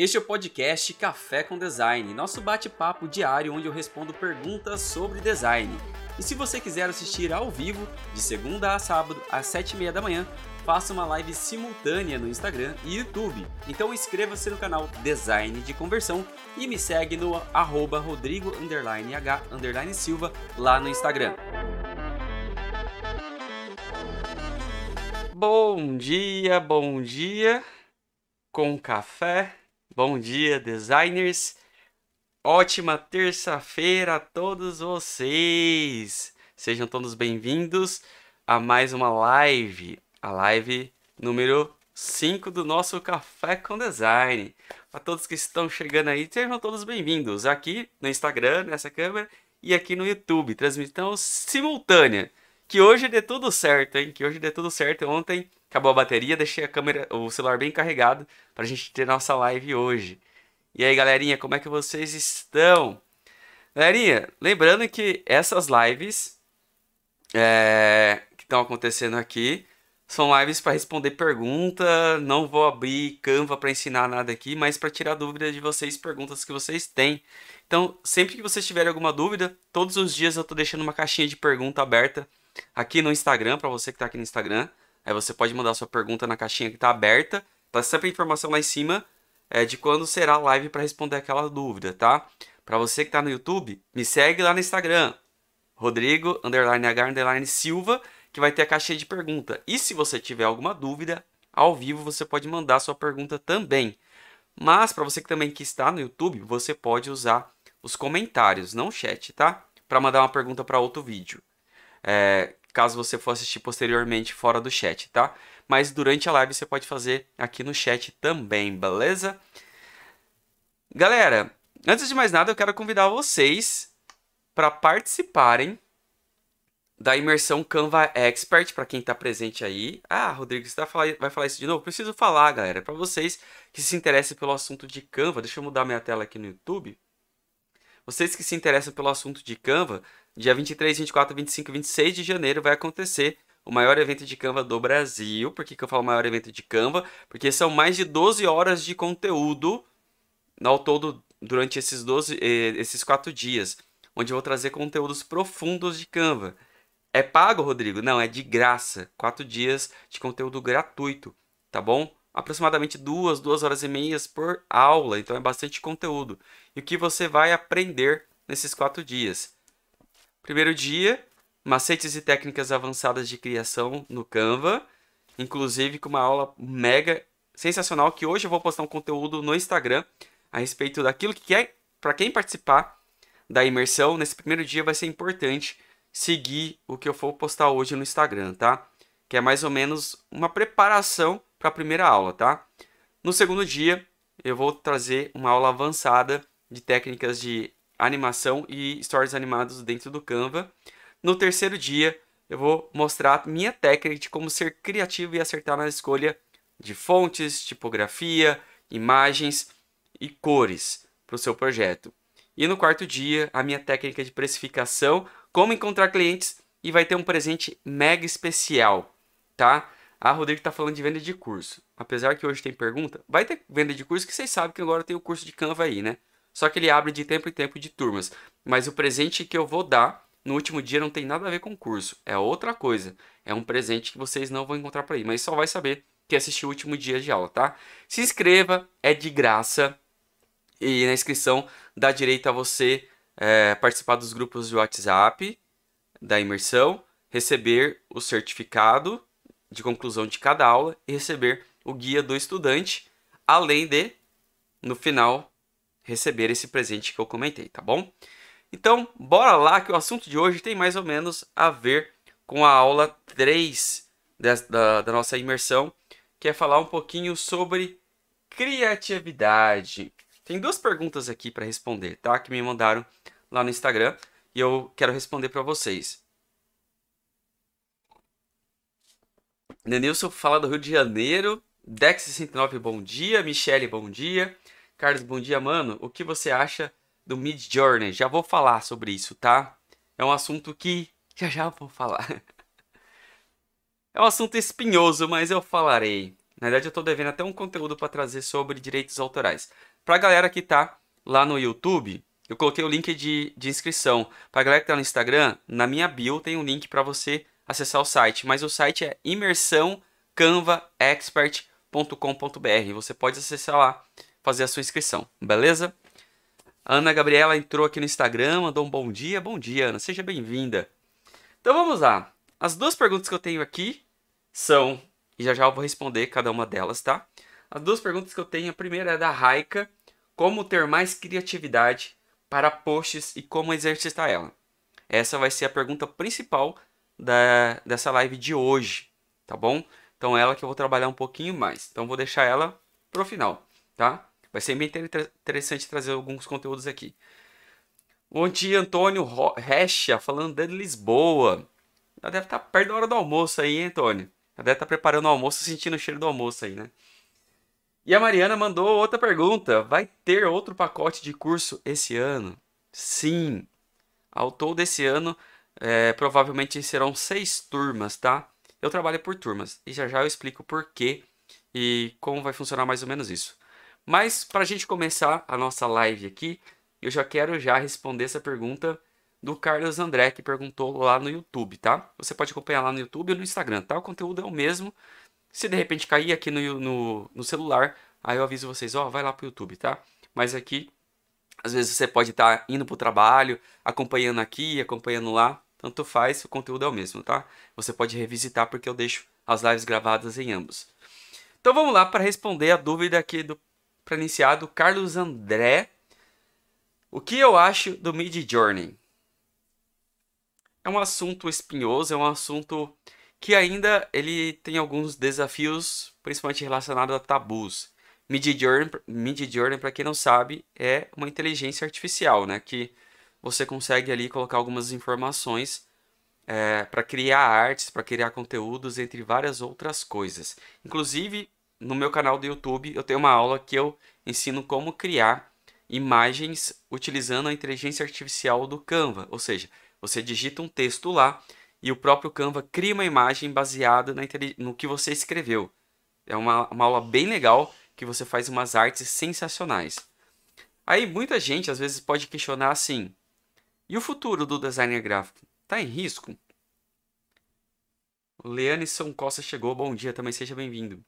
Este é o podcast Café com Design, nosso bate-papo diário onde eu respondo perguntas sobre design. E se você quiser assistir ao vivo, de segunda a sábado, às sete e meia da manhã, faça uma live simultânea no Instagram e YouTube. Então inscreva-se no canal Design de Conversão e me segue no arroba rodrigo h silva lá no Instagram. Bom dia, bom dia, com café Bom dia, designers! Ótima terça-feira a todos vocês! Sejam todos bem-vindos a mais uma live, a live número 5 do nosso Café com Design. Para todos que estão chegando aí, sejam todos bem-vindos aqui no Instagram, nessa câmera, e aqui no YouTube, transmissão simultânea. Que hoje dê tudo certo, hein? Que hoje dê tudo certo. Ontem acabou a bateria, deixei a câmera, o celular bem carregado para a gente ter nossa live hoje. E aí, galerinha, como é que vocês estão? Galerinha, lembrando que essas lives é, que estão acontecendo aqui são lives para responder pergunta. Não vou abrir Canva para ensinar nada aqui, mas para tirar dúvida de vocês, perguntas que vocês têm. Então, sempre que vocês tiverem alguma dúvida, todos os dias eu estou deixando uma caixinha de pergunta aberta aqui no Instagram, para você que está aqui no Instagram. Aí você pode mandar sua pergunta na caixinha que está aberta. Tá sempre a informação lá em cima é, de quando será a live para responder aquela dúvida, tá? Para você que está no YouTube, me segue lá no Instagram, Rodrigo underline H underline Silva, que vai ter a caixinha de pergunta. E se você tiver alguma dúvida, ao vivo você pode mandar sua pergunta também. Mas para você que também que está no YouTube, você pode usar os comentários, não o chat, tá? Para mandar uma pergunta para outro vídeo. É, caso você for assistir posteriormente fora do chat, tá? Mas durante a live você pode fazer aqui no chat também, beleza? Galera, antes de mais nada, eu quero convidar vocês para participarem da imersão Canva Expert, para quem está presente aí. Ah, Rodrigo, você vai falar isso de novo? Preciso falar, galera, para vocês que se interessem pelo assunto de Canva. Deixa eu mudar minha tela aqui no YouTube. Vocês que se interessam pelo assunto de Canva, Dia 23, 24, 25 e 26 de janeiro vai acontecer o maior evento de Canva do Brasil. Por que, que eu falo maior evento de Canva? Porque são mais de 12 horas de conteúdo ao todo durante esses 12, eh, esses 4 dias, onde eu vou trazer conteúdos profundos de Canva. É pago, Rodrigo? Não, é de graça. 4 dias de conteúdo gratuito, tá bom? Aproximadamente duas, duas horas e meias por aula, então é bastante conteúdo. E o que você vai aprender nesses quatro dias? Primeiro dia, macetes e técnicas avançadas de criação no Canva, inclusive com uma aula mega sensacional que hoje eu vou postar um conteúdo no Instagram a respeito daquilo que é para quem participar da imersão nesse primeiro dia vai ser importante seguir o que eu for postar hoje no Instagram, tá? Que é mais ou menos uma preparação para a primeira aula, tá? No segundo dia, eu vou trazer uma aula avançada de técnicas de animação e stories animados dentro do Canva. No terceiro dia, eu vou mostrar minha técnica de como ser criativo e acertar na escolha de fontes, tipografia, imagens e cores para o seu projeto. E no quarto dia, a minha técnica de precificação, como encontrar clientes e vai ter um presente mega especial, tá? A Rodrigo está falando de venda de curso. Apesar que hoje tem pergunta, vai ter venda de curso que vocês sabem que agora tem o curso de Canva aí, né? Só que ele abre de tempo em tempo de turmas. Mas o presente que eu vou dar no último dia não tem nada a ver com o curso. É outra coisa. É um presente que vocês não vão encontrar por aí. Mas só vai saber que assistiu o último dia de aula, tá? Se inscreva, é de graça. E na inscrição dá direito a você é, participar dos grupos de WhatsApp da imersão, receber o certificado de conclusão de cada aula e receber o guia do estudante, além de, no final, receber esse presente que eu comentei, tá bom? Então, bora lá que o assunto de hoje tem mais ou menos a ver com a aula 3 da, da nossa imersão, que é falar um pouquinho sobre criatividade. Tem duas perguntas aqui para responder, tá? Que me mandaram lá no Instagram e eu quero responder para vocês. Denilson fala do Rio de Janeiro. Dex69, bom dia. Michele, bom dia. Carlos, bom dia, mano. O que você acha do Mid Journey? Já vou falar sobre isso, tá? É um assunto que já já vou falar. É um assunto espinhoso, mas eu falarei. Na verdade, eu tô devendo até um conteúdo para trazer sobre direitos autorais. Pra galera que tá lá no YouTube, eu coloquei o link de, de inscrição. Pra galera que tá no Instagram, na minha bio tem um link para você acessar o site. Mas o site é imersãocanvaexpert.com.br. Você pode acessar lá, fazer a sua inscrição, beleza? Ana Gabriela entrou aqui no Instagram, mandou um bom dia. Bom dia, Ana. Seja bem-vinda. Então vamos lá. As duas perguntas que eu tenho aqui são, e já já eu vou responder cada uma delas, tá? As duas perguntas que eu tenho, a primeira é da Raika, como ter mais criatividade para posts e como exercitar ela. Essa vai ser a pergunta principal da, dessa live de hoje, tá bom? Então ela que eu vou trabalhar um pouquinho mais. Então vou deixar ela pro final, tá? Vai ser bem interessante trazer alguns conteúdos aqui. Dia, Antônio Recha, falando de Lisboa. Já deve estar tá perto da hora do almoço aí, hein, Antônio? Já deve estar tá preparando o almoço, sentindo o cheiro do almoço aí, né? E a Mariana mandou outra pergunta. Vai ter outro pacote de curso esse ano? Sim. Ao todo esse ano, é, provavelmente serão seis turmas, tá? Eu trabalho por turmas e já já eu explico por quê e como vai funcionar mais ou menos isso. Mas para a gente começar a nossa live aqui, eu já quero já responder essa pergunta do Carlos André, que perguntou lá no YouTube, tá? Você pode acompanhar lá no YouTube e no Instagram, tá? O conteúdo é o mesmo. Se de repente cair aqui no, no, no celular, aí eu aviso vocês, ó, vai lá pro YouTube, tá? Mas aqui, às vezes você pode estar tá indo pro trabalho, acompanhando aqui, acompanhando lá, tanto faz, o conteúdo é o mesmo, tá? Você pode revisitar porque eu deixo as lives gravadas em ambos. Então vamos lá para responder a dúvida aqui do para iniciar do Carlos André. O que eu acho do Mid Journey? É um assunto espinhoso, é um assunto que ainda ele tem alguns desafios, principalmente relacionados a tabus. Mid Journey, Mid Journey para quem não sabe, é uma inteligência artificial, né, que você consegue ali colocar algumas informações é, para criar artes, para criar conteúdos, entre várias outras coisas. Inclusive, no meu canal do YouTube, eu tenho uma aula que eu ensino como criar imagens utilizando a inteligência artificial do Canva. Ou seja, você digita um texto lá e o próprio Canva cria uma imagem baseada no que você escreveu. É uma, uma aula bem legal que você faz umas artes sensacionais. Aí muita gente às vezes pode questionar assim: e o futuro do designer gráfico? Está em risco? Leanisson Costa chegou, bom dia, também seja bem-vindo.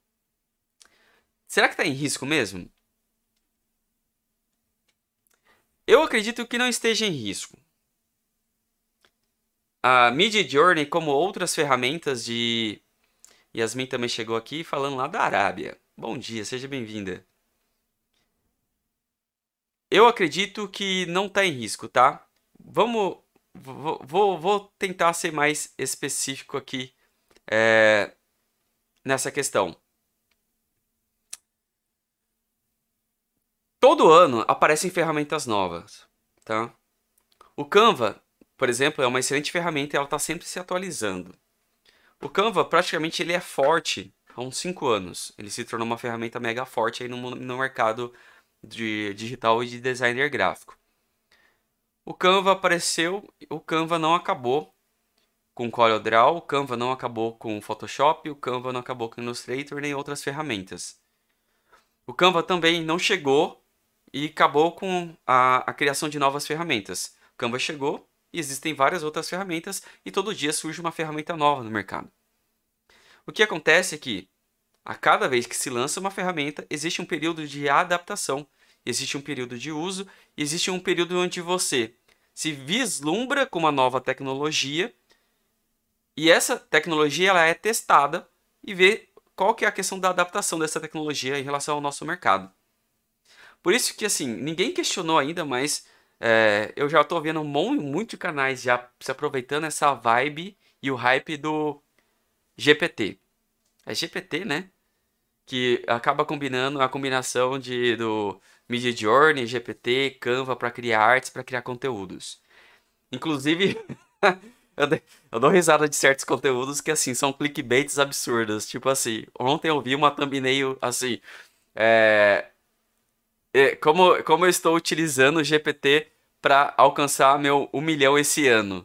Será que está em risco mesmo? Eu acredito que não esteja em risco. A Mid Journey, como outras ferramentas de. Yasmin também chegou aqui falando lá da Arábia. Bom dia, seja bem-vinda. Eu acredito que não está em risco, tá? Vamos. Vou, vou, tentar ser mais específico aqui é, nessa questão. Todo ano aparecem ferramentas novas, tá? O Canva, por exemplo, é uma excelente ferramenta e ela está sempre se atualizando. O Canva, praticamente, ele é forte há uns 5 anos. Ele se tornou uma ferramenta mega forte aí no, no mercado de digital e de designer gráfico. O Canva apareceu, o Canva não acabou com CorelDRAW, o Canva não acabou com Photoshop, o Canva não acabou com Illustrator nem outras ferramentas. O Canva também não chegou e acabou com a, a criação de novas ferramentas. O Canva chegou e existem várias outras ferramentas e todo dia surge uma ferramenta nova no mercado. O que acontece é que a cada vez que se lança uma ferramenta, existe um período de adaptação, existe um período de uso, existe um período onde você se vislumbra com uma nova tecnologia e essa tecnologia ela é testada e vê qual que é a questão da adaptação dessa tecnologia em relação ao nosso mercado. Por isso que, assim, ninguém questionou ainda, mas é, eu já estou vendo um monte, muito canais já se aproveitando essa vibe e o hype do GPT. É GPT, né? Que acaba combinando a combinação de, do Mid Journey, GPT, Canva para criar artes, para criar conteúdos. Inclusive, eu, eu dou risada de certos conteúdos que, assim, são clickbaits absurdos. Tipo assim, ontem eu vi uma thumbnail, assim, é, é, como, como eu estou utilizando o GPT para alcançar meu 1 milhão esse ano.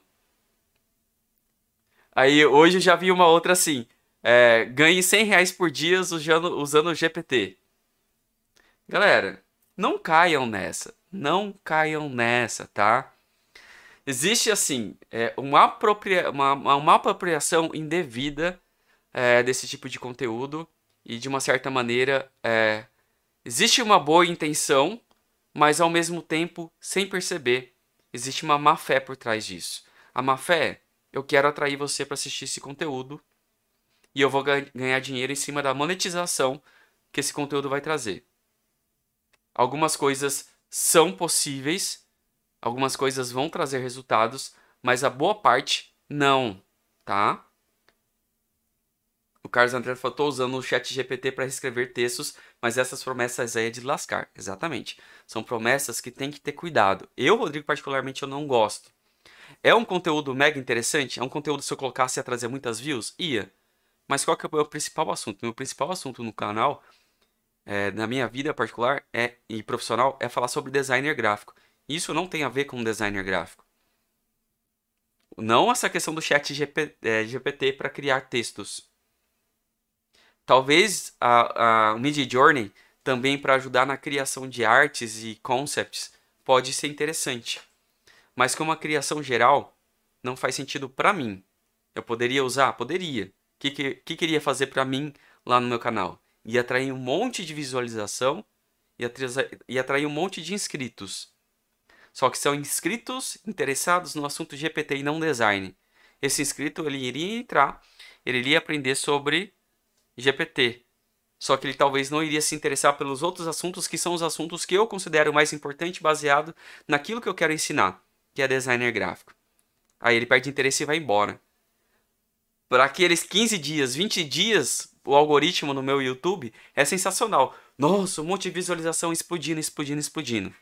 Aí hoje eu já vi uma outra assim. É, ganhe 100 reais por dia usando, usando o GPT. Galera, Não caiam nessa. Não caiam nessa, tá? Existe, assim, é, uma, apropria uma, uma apropriação indevida é, desse tipo de conteúdo e, de uma certa maneira, é, existe uma boa intenção, mas ao mesmo tempo, sem perceber, existe uma má fé por trás disso. A má fé é, eu quero atrair você para assistir esse conteúdo e eu vou ganhar dinheiro em cima da monetização que esse conteúdo vai trazer. Algumas coisas são possíveis, algumas coisas vão trazer resultados, mas a boa parte não, tá? O Carlos André falou, tô usando o chat GPT para escrever textos, mas essas promessas aí é de lascar. Exatamente. São promessas que tem que ter cuidado. Eu, Rodrigo, particularmente, eu não gosto. É um conteúdo mega interessante? É um conteúdo se eu colocasse ia trazer muitas views? Ia. Mas qual que é o meu principal assunto? Meu principal assunto no canal, é, na minha vida particular é, e profissional, é falar sobre designer gráfico. Isso não tem a ver com designer gráfico. Não essa questão do chat GP, é, GPT para criar textos. Talvez a, a Mid Journey também para ajudar na criação de artes e concepts pode ser interessante. Mas como uma criação geral não faz sentido para mim. Eu poderia usar? Poderia que, que, que queria fazer para mim lá no meu canal? Ia atrair um monte de visualização e atrair, ia atrair um monte de inscritos. Só que são inscritos interessados no assunto GPT e não design. Esse inscrito ele iria entrar, ele iria aprender sobre GPT. Só que ele talvez não iria se interessar pelos outros assuntos que são os assuntos que eu considero mais importante baseado naquilo que eu quero ensinar, que é designer gráfico. Aí ele perde interesse e vai embora para aqueles 15 dias, 20 dias, o algoritmo no meu YouTube é sensacional. Nossa, um monte de visualização explodindo, explodindo, explodindo.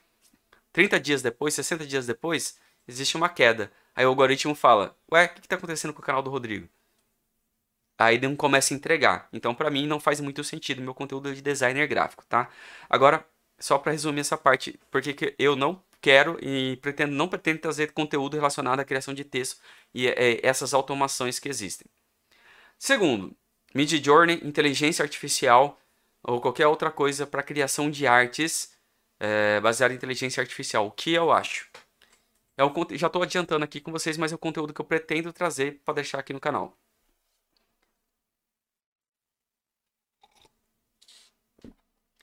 30 dias depois, 60 dias depois, existe uma queda. Aí o algoritmo fala: Ué, o que está acontecendo com o canal do Rodrigo? Aí não começa a entregar. Então, para mim, não faz muito sentido meu conteúdo de designer gráfico, tá? Agora, só para resumir essa parte, porque eu não quero e pretendo, não pretendo trazer conteúdo relacionado à criação de texto e é, essas automações que existem. Segundo, Midjourney, inteligência artificial ou qualquer outra coisa para criação de artes é, baseada em inteligência artificial. O que eu acho? É um, já estou adiantando aqui com vocês, mas é o conteúdo que eu pretendo trazer para deixar aqui no canal.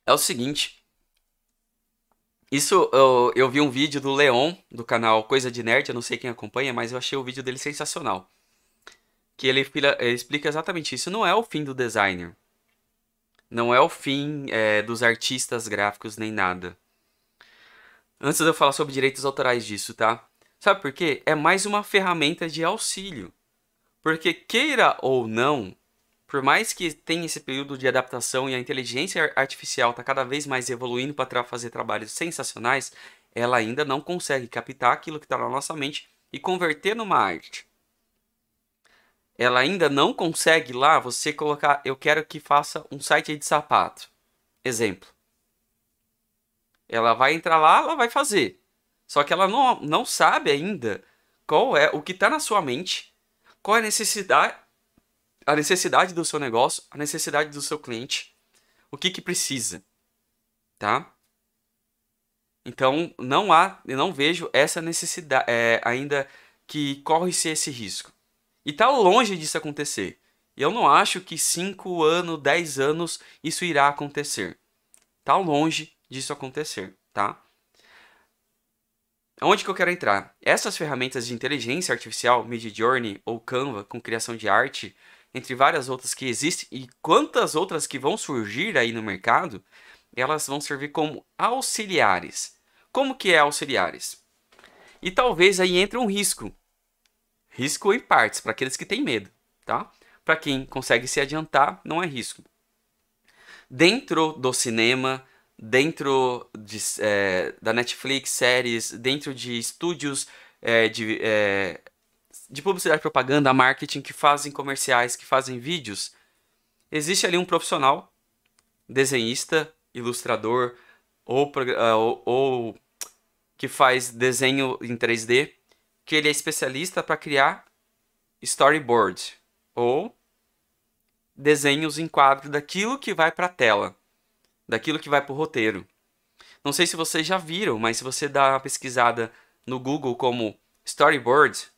É o seguinte, isso, eu, eu vi um vídeo do Leon, do canal Coisa de Nerd, eu não sei quem acompanha, mas eu achei o vídeo dele sensacional. Que ele, ele explica exatamente isso. Não é o fim do designer. Não é o fim é, dos artistas gráficos nem nada. Antes de eu falar sobre direitos autorais disso, tá? Sabe por quê? É mais uma ferramenta de auxílio. Porque queira ou não, por mais que tenha esse período de adaptação e a inteligência artificial está cada vez mais evoluindo para fazer trabalhos sensacionais, ela ainda não consegue captar aquilo que está na nossa mente e converter numa arte. Ela ainda não consegue lá você colocar, eu quero que faça um site de sapato. Exemplo. Ela vai entrar lá, ela vai fazer. Só que ela não, não sabe ainda qual é o que está na sua mente, qual é a necessidade, a necessidade do seu negócio, a necessidade do seu cliente, o que que precisa, tá? Então não há, eu não vejo essa necessidade é, ainda que corre-se esse risco. E tá longe disso acontecer. Eu não acho que 5 anos, 10 anos isso irá acontecer. Tá longe disso acontecer, tá? Onde que eu quero entrar? Essas ferramentas de inteligência artificial, Midjourney ou Canva com criação de arte, entre várias outras que existem e quantas outras que vão surgir aí no mercado, elas vão servir como auxiliares. Como que é auxiliares? E talvez aí entre um risco. Risco em partes, para aqueles que têm medo, tá? Para quem consegue se adiantar, não é risco. Dentro do cinema, dentro de, é, da Netflix, séries, dentro de estúdios é, de é, de publicidade, propaganda, marketing, que fazem comerciais, que fazem vídeos, existe ali um profissional, desenhista, ilustrador ou, uh, ou, ou que faz desenho em 3D, que ele é especialista para criar storyboard ou desenhos em quadro daquilo que vai para a tela, daquilo que vai para o roteiro. Não sei se vocês já viram, mas se você dá uma pesquisada no Google como storyboard,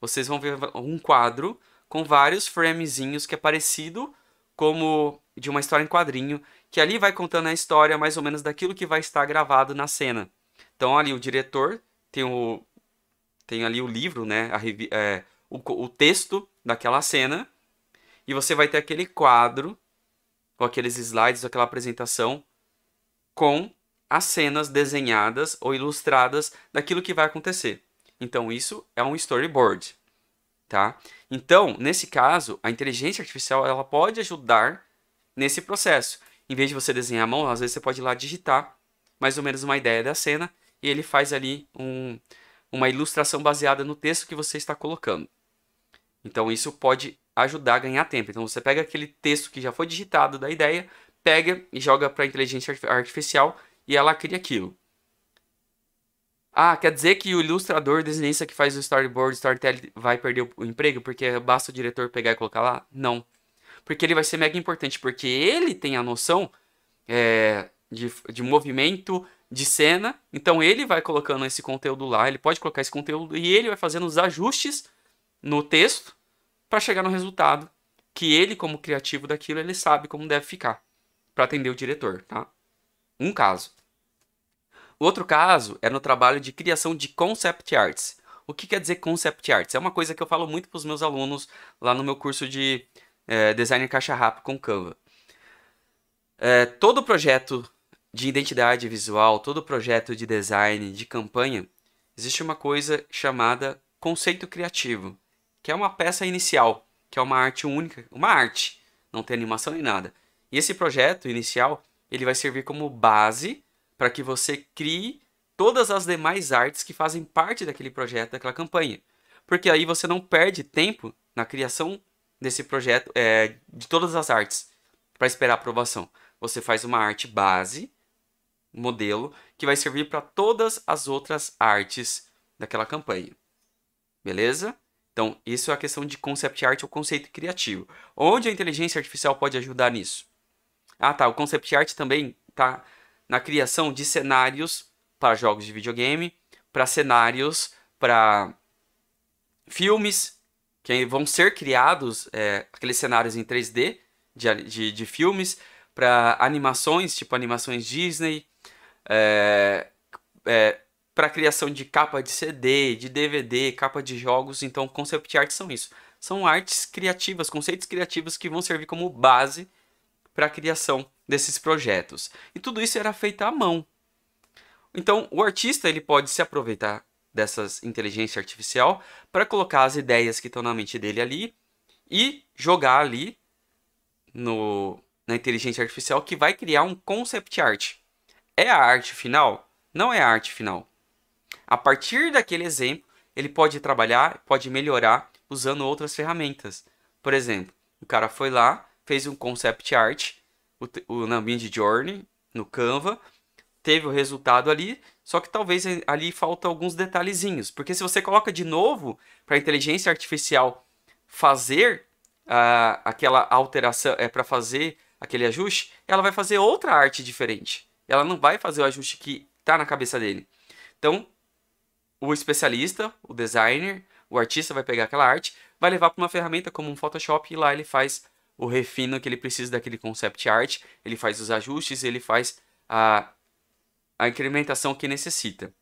vocês vão ver um quadro com vários framezinhos que é parecido como de uma história em quadrinho, que ali vai contando a história mais ou menos daquilo que vai estar gravado na cena. Então ali o diretor tem o tem ali o livro, né, a, é, o, o texto daquela cena e você vai ter aquele quadro com aqueles slides, aquela apresentação com as cenas desenhadas ou ilustradas daquilo que vai acontecer. Então isso é um storyboard, tá? Então, nesse caso, a inteligência artificial ela pode ajudar nesse processo. Em vez de você desenhar a mão, às vezes você pode ir lá digitar mais ou menos uma ideia da cena e ele faz ali um, uma ilustração baseada no texto que você está colocando. Então isso pode ajudar a ganhar tempo. Então você pega aquele texto que já foi digitado da ideia, pega e joga para a inteligência artificial e ela cria aquilo. Ah, quer dizer que o ilustrador, desenhista que faz o storyboard, storytelling, vai perder o emprego porque basta o diretor pegar e colocar lá? Não. Porque ele vai ser mega importante, porque ele tem a noção é, de, de movimento, de cena, então ele vai colocando esse conteúdo lá, ele pode colocar esse conteúdo e ele vai fazendo os ajustes no texto para chegar no resultado que ele, como criativo daquilo, ele sabe como deve ficar para atender o diretor, tá? Um caso. Outro caso é no trabalho de criação de concept arts. O que quer dizer concept arts? É uma coisa que eu falo muito para os meus alunos lá no meu curso de é, design caixa rápido com Canva. É, todo projeto de identidade visual, todo projeto de design, de campanha, existe uma coisa chamada conceito criativo, que é uma peça inicial, que é uma arte única, uma arte, não tem animação nem nada. E esse projeto inicial, ele vai servir como base para que você crie todas as demais artes que fazem parte daquele projeto, daquela campanha. Porque aí você não perde tempo na criação desse projeto, é, de todas as artes, para esperar aprovação. Você faz uma arte base modelo que vai servir para todas as outras artes daquela campanha. Beleza? Então, isso é a questão de concept art ou conceito criativo. Onde a inteligência artificial pode ajudar nisso? Ah, tá. O concept art também tá na criação de cenários para jogos de videogame, para cenários para filmes que vão ser criados, é, aqueles cenários em 3D de, de, de filmes, para animações, tipo animações Disney, é, é, para criação de capa de CD, de DVD, capa de jogos. Então, concept art são isso. São artes criativas, conceitos criativos que vão servir como base para a criação desses projetos. E tudo isso era feito à mão. Então, o artista ele pode se aproveitar dessas inteligência artificial para colocar as ideias que estão na mente dele ali e jogar ali no, na inteligência artificial que vai criar um concept art. É a arte final? Não é a arte final. A partir daquele exemplo, ele pode trabalhar, pode melhorar usando outras ferramentas. Por exemplo, o cara foi lá, fez um concept art o, o, na Mid Journey, no Canva, teve o resultado ali, só que talvez ali falta alguns detalhezinhos. Porque se você coloca de novo para a inteligência artificial fazer uh, aquela alteração, é para fazer aquele ajuste, ela vai fazer outra arte diferente ela não vai fazer o ajuste que está na cabeça dele. Então, o especialista, o designer, o artista vai pegar aquela arte, vai levar para uma ferramenta como um Photoshop e lá ele faz o refino que ele precisa daquele concept art, ele faz os ajustes, ele faz a, a incrementação que necessita.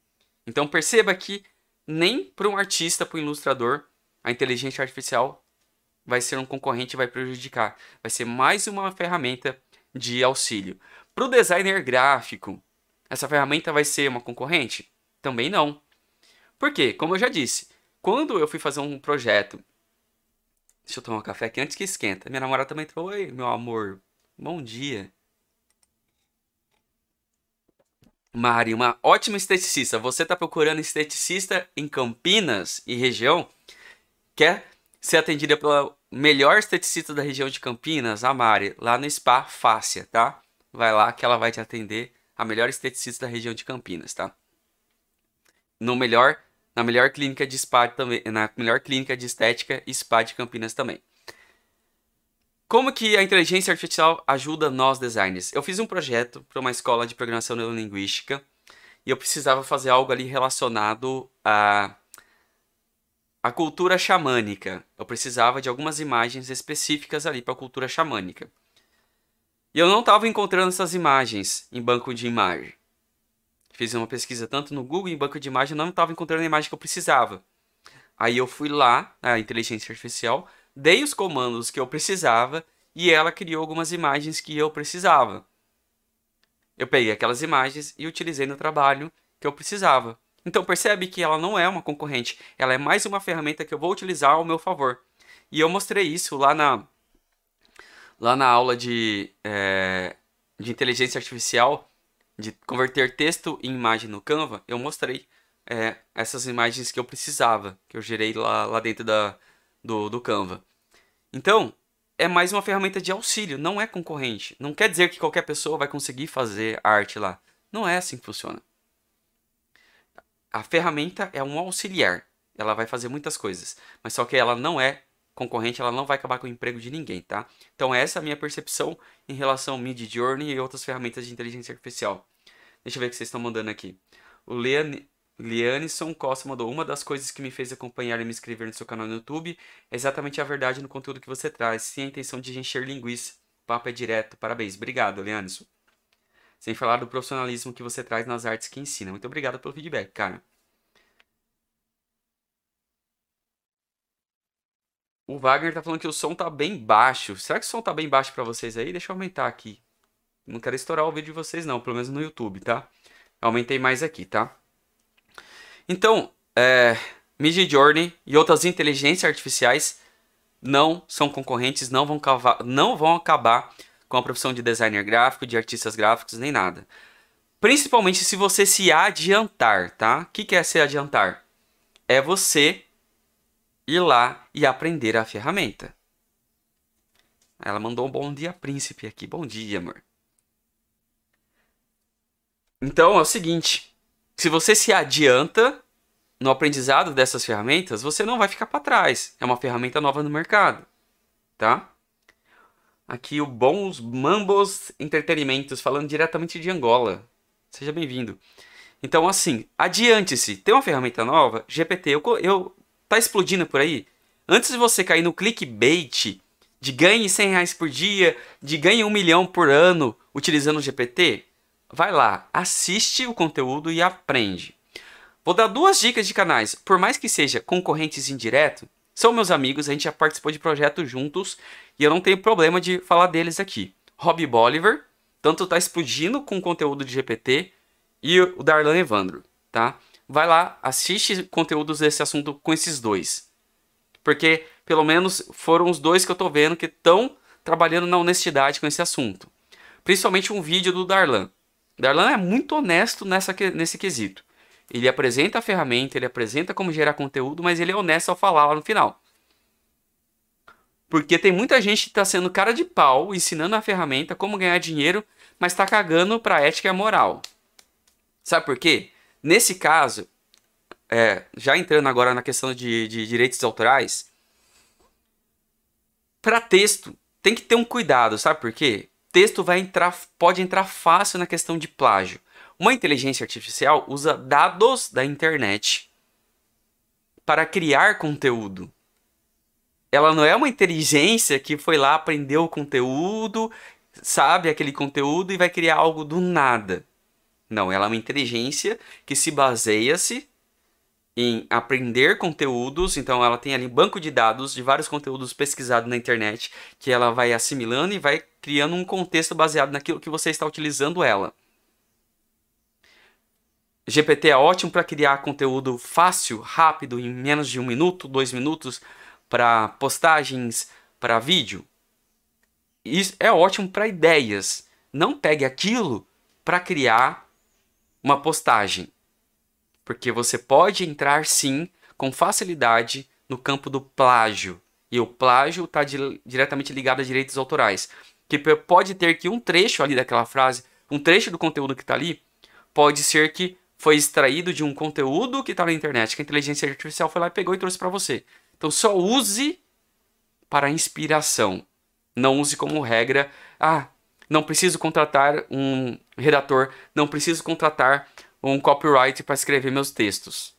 Então perceba que nem para um artista, para um ilustrador, a inteligência artificial vai ser um concorrente e vai prejudicar. Vai ser mais uma ferramenta de auxílio. Para o designer gráfico, essa ferramenta vai ser uma concorrente? Também não. Por quê? Como eu já disse, quando eu fui fazer um projeto. Deixa eu tomar um café aqui antes que esquenta. Minha namorada também entrou. Oi, meu amor. Bom dia. Mari, uma ótima esteticista. Você está procurando esteticista em Campinas e região? Quer ser atendida pela melhor esteticista da região de Campinas? A Mari, lá no Spa Fácia, tá? vai lá que ela vai te atender a melhor esteticista da região de Campinas, tá? No melhor, na melhor clínica de spa também, na melhor clínica de estética spa de Campinas também. Como que a inteligência artificial ajuda nós designers? Eu fiz um projeto para uma escola de programação neurolinguística e eu precisava fazer algo ali relacionado a a cultura xamânica. Eu precisava de algumas imagens específicas ali para a cultura xamânica. E eu não estava encontrando essas imagens em banco de imagem. Fiz uma pesquisa tanto no Google em banco de imagem, não estava encontrando a imagem que eu precisava. Aí eu fui lá, a inteligência artificial, dei os comandos que eu precisava e ela criou algumas imagens que eu precisava. Eu peguei aquelas imagens e utilizei no trabalho que eu precisava. Então percebe que ela não é uma concorrente, ela é mais uma ferramenta que eu vou utilizar ao meu favor. E eu mostrei isso lá na, lá na aula de, é, de inteligência artificial, de converter texto em imagem no Canva, eu mostrei é, essas imagens que eu precisava, que eu gerei lá, lá dentro da, do, do Canva. Então, é mais uma ferramenta de auxílio, não é concorrente. Não quer dizer que qualquer pessoa vai conseguir fazer arte lá. Não é assim que funciona. A ferramenta é um auxiliar. Ela vai fazer muitas coisas, mas só que ela não é concorrente, ela não vai acabar com o emprego de ninguém, tá? Então essa é a minha percepção em relação ao Mid Journey e outras ferramentas de inteligência artificial. Deixa eu ver o que vocês estão mandando aqui. O Leon Lianisson Costa mandou uma das coisas que me fez acompanhar e me inscrever no seu canal no YouTube é exatamente a verdade no conteúdo que você traz, sem a intenção de encher linguiça. O papo é direto. Parabéns. Obrigado, Lianisson. Sem falar do profissionalismo que você traz nas artes que ensina. Muito obrigado pelo feedback, cara. O Wagner tá falando que o som tá bem baixo. Será que o som tá bem baixo para vocês aí? Deixa eu aumentar aqui. Não quero estourar o vídeo de vocês não, pelo menos no YouTube, tá? aumentei mais aqui, tá? Então, é, Midjourney e outras inteligências artificiais não são concorrentes, não vão, cavar, não vão acabar com a profissão de designer gráfico, de artistas gráficos, nem nada. Principalmente se você se adiantar, tá? O que, que é se adiantar? É você ir lá e aprender a ferramenta. Ela mandou um bom dia, príncipe, aqui. Bom dia, amor. Então é o seguinte: se você se adianta no aprendizado dessas ferramentas, você não vai ficar para trás. É uma ferramenta nova no mercado, tá? Aqui o Bons Mambos Entretenimentos, falando diretamente de Angola. Seja bem-vindo. Então, assim, adiante-se. Tem uma ferramenta nova, GPT, eu, eu, tá explodindo por aí. Antes de você cair no clickbait de ganhe 100 reais por dia, de ganhe um milhão por ano utilizando o GPT, vai lá, assiste o conteúdo e aprende. Vou dar duas dicas de canais, por mais que seja concorrentes indireto, são meus amigos, a gente já participou de projetos juntos e eu não tenho problema de falar deles aqui. Rob Bolivar, tanto tá explodindo com conteúdo de GPT e o Darlan Evandro, tá? Vai lá, assiste conteúdos desse assunto com esses dois. Porque pelo menos foram os dois que eu tô vendo que estão trabalhando na honestidade com esse assunto. Principalmente um vídeo do Darlan. Darlan é muito honesto nessa, nesse quesito. Ele apresenta a ferramenta, ele apresenta como gerar conteúdo, mas ele é honesto ao falar lá no final. Porque tem muita gente que está sendo cara de pau, ensinando a ferramenta como ganhar dinheiro, mas está cagando para a ética e a moral. Sabe por quê? Nesse caso, é, já entrando agora na questão de, de direitos autorais, para texto tem que ter um cuidado, sabe por quê? texto vai entrar, pode entrar fácil na questão de plágio. Uma inteligência artificial usa dados da internet para criar conteúdo. Ela não é uma inteligência que foi lá, aprendeu o conteúdo, sabe aquele conteúdo e vai criar algo do nada. Não, ela é uma inteligência que se baseia-se em aprender conteúdos, então ela tem ali um banco de dados de vários conteúdos pesquisados na internet que ela vai assimilando e vai criando um contexto baseado naquilo que você está utilizando ela. GPT é ótimo para criar conteúdo fácil, rápido, em menos de um minuto, dois minutos, para postagens, para vídeo. Isso é ótimo para ideias. Não pegue aquilo para criar uma postagem porque você pode entrar sim com facilidade no campo do plágio. E o plágio está di diretamente ligado a direitos autorais. Que pode ter que um trecho ali daquela frase, um trecho do conteúdo que está ali, pode ser que foi extraído de um conteúdo que está na internet, que a inteligência artificial foi lá e pegou e trouxe para você. Então só use para inspiração. Não use como regra, ah, não preciso contratar um redator, não preciso contratar um copyright para escrever meus textos.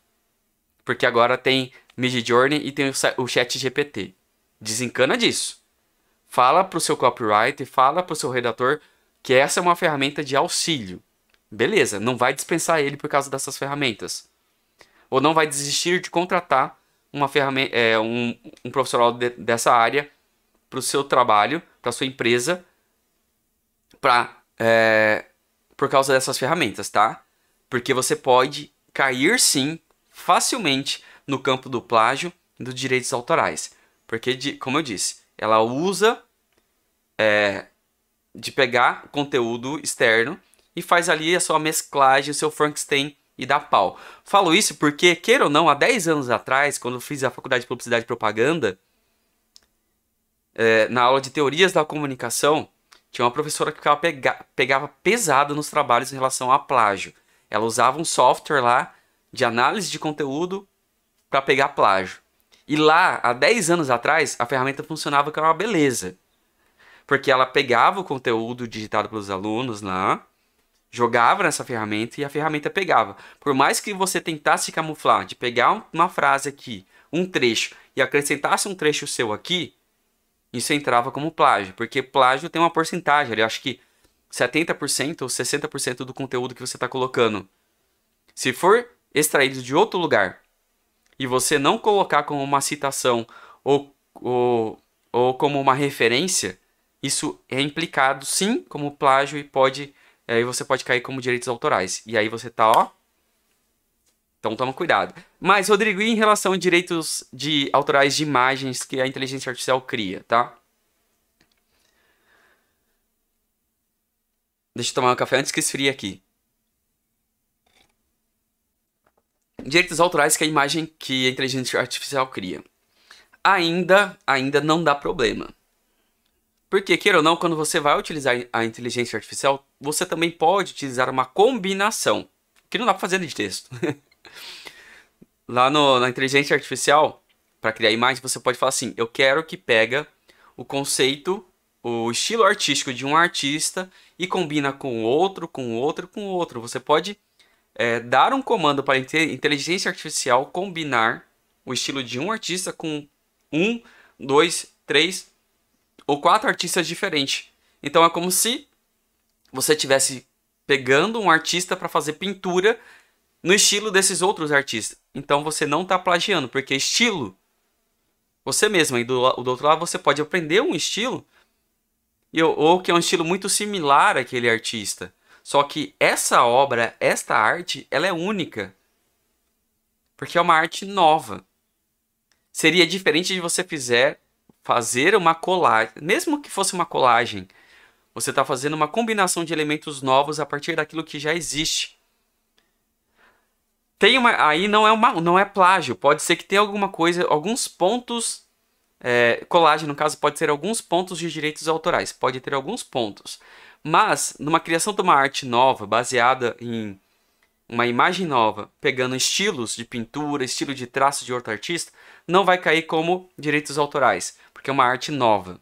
Porque agora tem Midjourney e tem o chat GPT. Desencana disso. Fala para o seu copyright, fala para o seu redator que essa é uma ferramenta de auxílio. Beleza, não vai dispensar ele por causa dessas ferramentas. Ou não vai desistir de contratar uma ferramenta, é, um, um profissional de, dessa área para o seu trabalho, para sua empresa, pra, é, por causa dessas ferramentas, tá? Porque você pode cair sim facilmente no campo do plágio e dos direitos autorais. Porque, como eu disse, ela usa é, de pegar conteúdo externo e faz ali a sua mesclagem, o seu Frankenstein e dá pau. Falo isso porque, queira ou não, há 10 anos atrás, quando eu fiz a faculdade de Publicidade e Propaganda, é, na aula de Teorias da Comunicação, tinha uma professora que pega, pegava pesado nos trabalhos em relação a plágio. Ela usava um software lá de análise de conteúdo para pegar plágio. E lá, há 10 anos atrás, a ferramenta funcionava que era uma beleza. Porque ela pegava o conteúdo digitado pelos alunos lá, jogava nessa ferramenta e a ferramenta pegava. Por mais que você tentasse camuflar, de pegar uma frase aqui, um trecho, e acrescentasse um trecho seu aqui, isso entrava como plágio. Porque plágio tem uma porcentagem, eu acho que 70% ou 60% do conteúdo que você está colocando. Se for extraído de outro lugar e você não colocar como uma citação ou, ou, ou como uma referência, isso é implicado sim como plágio e pode aí você pode cair como direitos autorais. E aí você tá, ó. Então toma cuidado. Mas, Rodrigo, e em relação a direitos de autorais de imagens que a inteligência artificial cria, tá? Deixa eu tomar um café antes que esfrie aqui. direitos autorais que a imagem que a inteligência artificial cria. Ainda, ainda não dá problema. Porque, queira ou não, quando você vai utilizar a inteligência artificial, você também pode utilizar uma combinação, que não dá para fazer de texto. Lá no, na inteligência artificial, para criar imagem, você pode falar assim: eu quero que pega o conceito, o estilo artístico de um artista e combina com outro, com outro, com outro. Você pode é, dar um comando para a inteligência artificial combinar o estilo de um artista com um, dois, três ou quatro artistas diferentes. Então é como se você estivesse pegando um artista para fazer pintura no estilo desses outros artistas. Então você não está plagiando, porque estilo você mesmo, e do, do outro lado você pode aprender um estilo ou que é um estilo muito similar àquele artista. Só que essa obra, esta arte, ela é única. Porque é uma arte nova. Seria diferente de você fizer fazer uma colagem, mesmo que fosse uma colagem, você está fazendo uma combinação de elementos novos a partir daquilo que já existe. Tem uma, aí não é uma, não é plágio. Pode ser que tenha alguma coisa, alguns pontos é, colagem no caso pode ser alguns pontos de direitos autorais. Pode ter alguns pontos. Mas, numa criação de uma arte nova, baseada em uma imagem nova, pegando estilos de pintura, estilo de traço de outro artista, não vai cair como direitos autorais, porque é uma arte nova.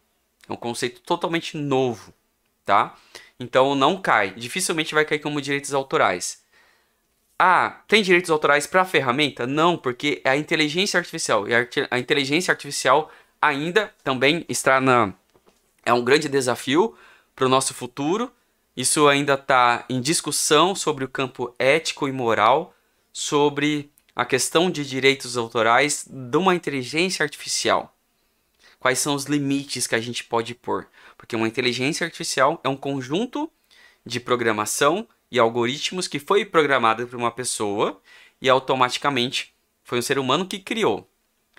É um conceito totalmente novo, tá? Então não cai, dificilmente vai cair como direitos autorais. Ah, tem direitos autorais para a ferramenta? Não, porque é a inteligência artificial. E a inteligência artificial ainda também está na. É um grande desafio, para o nosso futuro. Isso ainda está em discussão sobre o campo ético e moral, sobre a questão de direitos autorais de uma inteligência artificial. Quais são os limites que a gente pode pôr? Porque uma inteligência artificial é um conjunto de programação e algoritmos que foi programado por uma pessoa e automaticamente foi um ser humano que criou.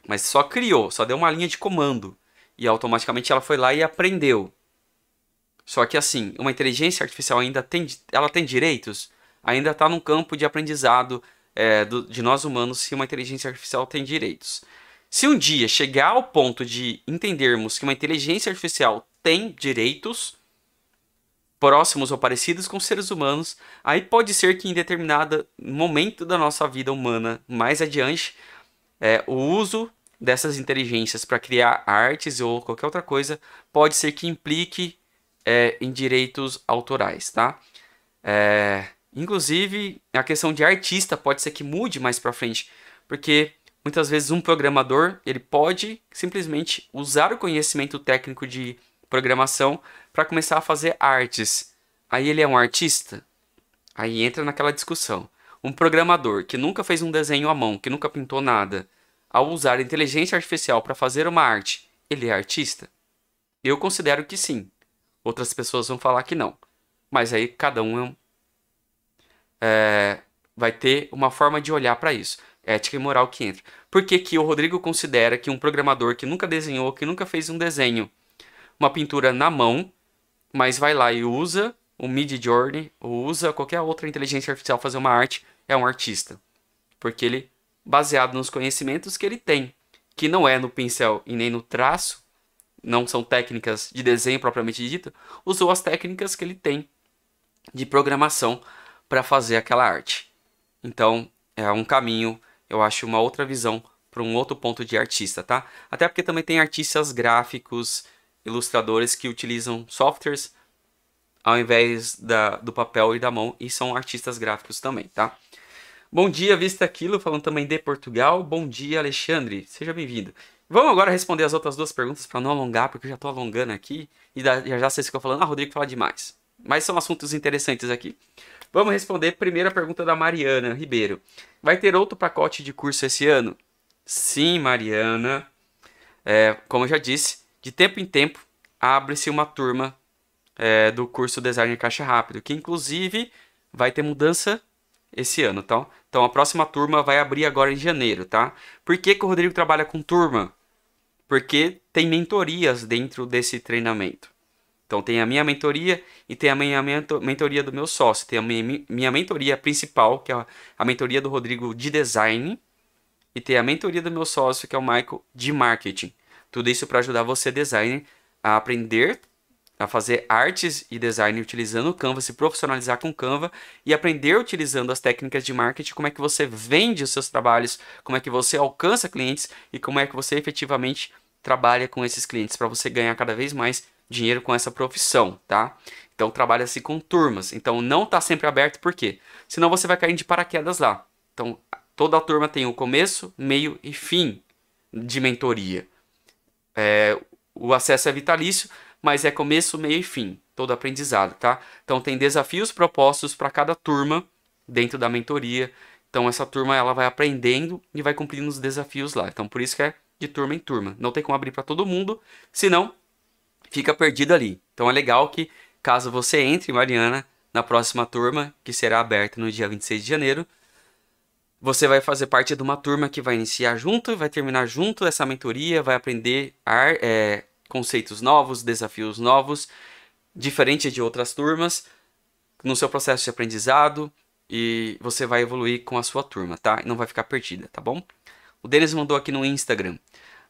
Mas só criou, só deu uma linha de comando e automaticamente ela foi lá e aprendeu. Só que assim, uma inteligência artificial ainda tem, ela tem direitos? Ainda está num campo de aprendizado é, do, de nós humanos se uma inteligência artificial tem direitos. Se um dia chegar ao ponto de entendermos que uma inteligência artificial tem direitos próximos ou parecidos com seres humanos, aí pode ser que em determinado momento da nossa vida humana, mais adiante, é, o uso dessas inteligências para criar artes ou qualquer outra coisa pode ser que implique é, em direitos autorais, tá? É, inclusive, a questão de artista pode ser que mude mais para frente, porque muitas vezes um programador ele pode simplesmente usar o conhecimento técnico de programação para começar a fazer artes. Aí ele é um artista? Aí entra naquela discussão. Um programador que nunca fez um desenho à mão, que nunca pintou nada, ao usar inteligência artificial para fazer uma arte, ele é artista? Eu considero que sim. Outras pessoas vão falar que não. Mas aí cada um é, é vai ter uma forma de olhar para isso. Ética e moral que entra. Por que, que o Rodrigo considera que um programador que nunca desenhou, que nunca fez um desenho, uma pintura na mão, mas vai lá e usa o Mid Journey ou usa qualquer outra inteligência artificial fazer uma arte, é um artista. Porque ele, baseado nos conhecimentos que ele tem, que não é no pincel e nem no traço, não são técnicas de desenho propriamente dito, usou as técnicas que ele tem de programação para fazer aquela arte. Então, é um caminho, eu acho uma outra visão para um outro ponto de artista, tá? Até porque também tem artistas gráficos, ilustradores que utilizam softwares ao invés da, do papel e da mão e são artistas gráficos também, tá? Bom dia, Vista Aquilo, falando também de Portugal. Bom dia, Alexandre, seja bem-vindo. Vamos agora responder as outras duas perguntas para não alongar, porque eu já estou alongando aqui e já já vocês ficam falando, ah, Rodrigo fala demais. Mas são assuntos interessantes aqui. Vamos responder primeiro a pergunta da Mariana Ribeiro. Vai ter outro pacote de curso esse ano? Sim, Mariana. É, como eu já disse, de tempo em tempo abre-se uma turma é, do curso Design Caixa Rápido, que inclusive vai ter mudança esse ano, tá? Então a próxima turma vai abrir agora em janeiro, tá? Por que, que o Rodrigo trabalha com turma? Porque tem mentorias dentro desse treinamento. Então tem a minha mentoria e tem a minha mentoria do meu sócio. Tem a minha, minha mentoria principal, que é a mentoria do Rodrigo de design, e tem a mentoria do meu sócio, que é o Michael de marketing. Tudo isso para ajudar você, designer, a aprender a fazer artes e design utilizando o Canva, se profissionalizar com o Canva e aprender utilizando as técnicas de marketing, como é que você vende os seus trabalhos, como é que você alcança clientes e como é que você efetivamente trabalha com esses clientes para você ganhar cada vez mais dinheiro com essa profissão, tá? Então trabalha-se com turmas. Então não está sempre aberto, por quê? Senão você vai cair de paraquedas lá. Então toda a turma tem o começo, meio e fim de mentoria. É, o acesso é vitalício, mas é começo, meio e fim, todo aprendizado, tá? Então tem desafios propostos para cada turma dentro da mentoria. Então essa turma ela vai aprendendo e vai cumprindo os desafios lá. Então por isso que é de turma em turma. Não tem como abrir para todo mundo, senão fica perdido ali. Então é legal que caso você entre, Mariana, na próxima turma, que será aberta no dia 26 de janeiro, você vai fazer parte de uma turma que vai iniciar junto vai terminar junto essa mentoria, vai aprender ar, é, conceitos novos, desafios novos, diferente de outras turmas, no seu processo de aprendizado e você vai evoluir com a sua turma, tá? Não vai ficar perdida, tá bom? O Denis mandou aqui no Instagram.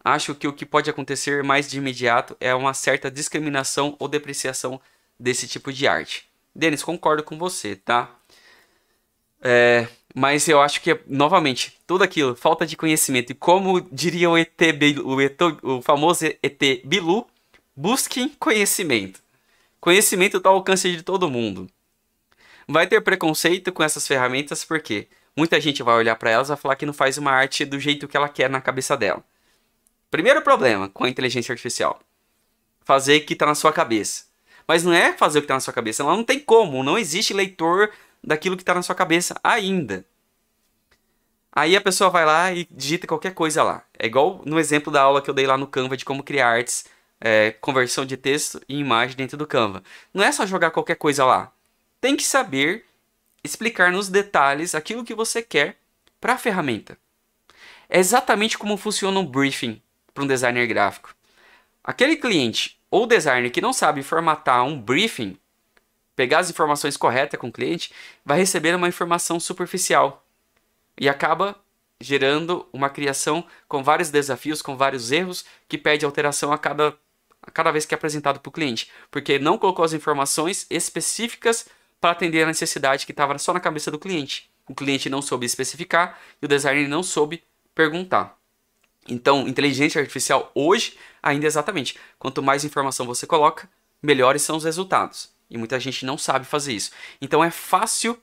Acho que o que pode acontecer mais de imediato é uma certa discriminação ou depreciação desse tipo de arte. Denis, concordo com você, tá? É, mas eu acho que, novamente, tudo aquilo, falta de conhecimento. E como diria o ET, o, ET, o famoso ET Bilu, busquem conhecimento. Conhecimento está ao alcance de todo mundo. Vai ter preconceito com essas ferramentas porque muita gente vai olhar para elas e vai falar que não faz uma arte do jeito que ela quer na cabeça dela. Primeiro problema com a inteligência artificial: fazer o que está na sua cabeça. Mas não é fazer o que está na sua cabeça, ela não tem como, não existe leitor daquilo que está na sua cabeça ainda. Aí a pessoa vai lá e digita qualquer coisa lá. É igual no exemplo da aula que eu dei lá no Canva de como criar artes, é, conversão de texto e imagem dentro do Canva. Não é só jogar qualquer coisa lá. Tem que saber explicar nos detalhes aquilo que você quer para a ferramenta. É exatamente como funciona um briefing para um designer gráfico. Aquele cliente ou designer que não sabe formatar um briefing, pegar as informações corretas com o cliente, vai receber uma informação superficial e acaba gerando uma criação com vários desafios, com vários erros, que pede alteração a cada, a cada vez que é apresentado para o cliente, porque não colocou as informações específicas para atender a necessidade que estava só na cabeça do cliente. O cliente não soube especificar e o designer não soube perguntar. Então, inteligência artificial hoje ainda é exatamente, quanto mais informação você coloca, melhores são os resultados. E muita gente não sabe fazer isso. Então é fácil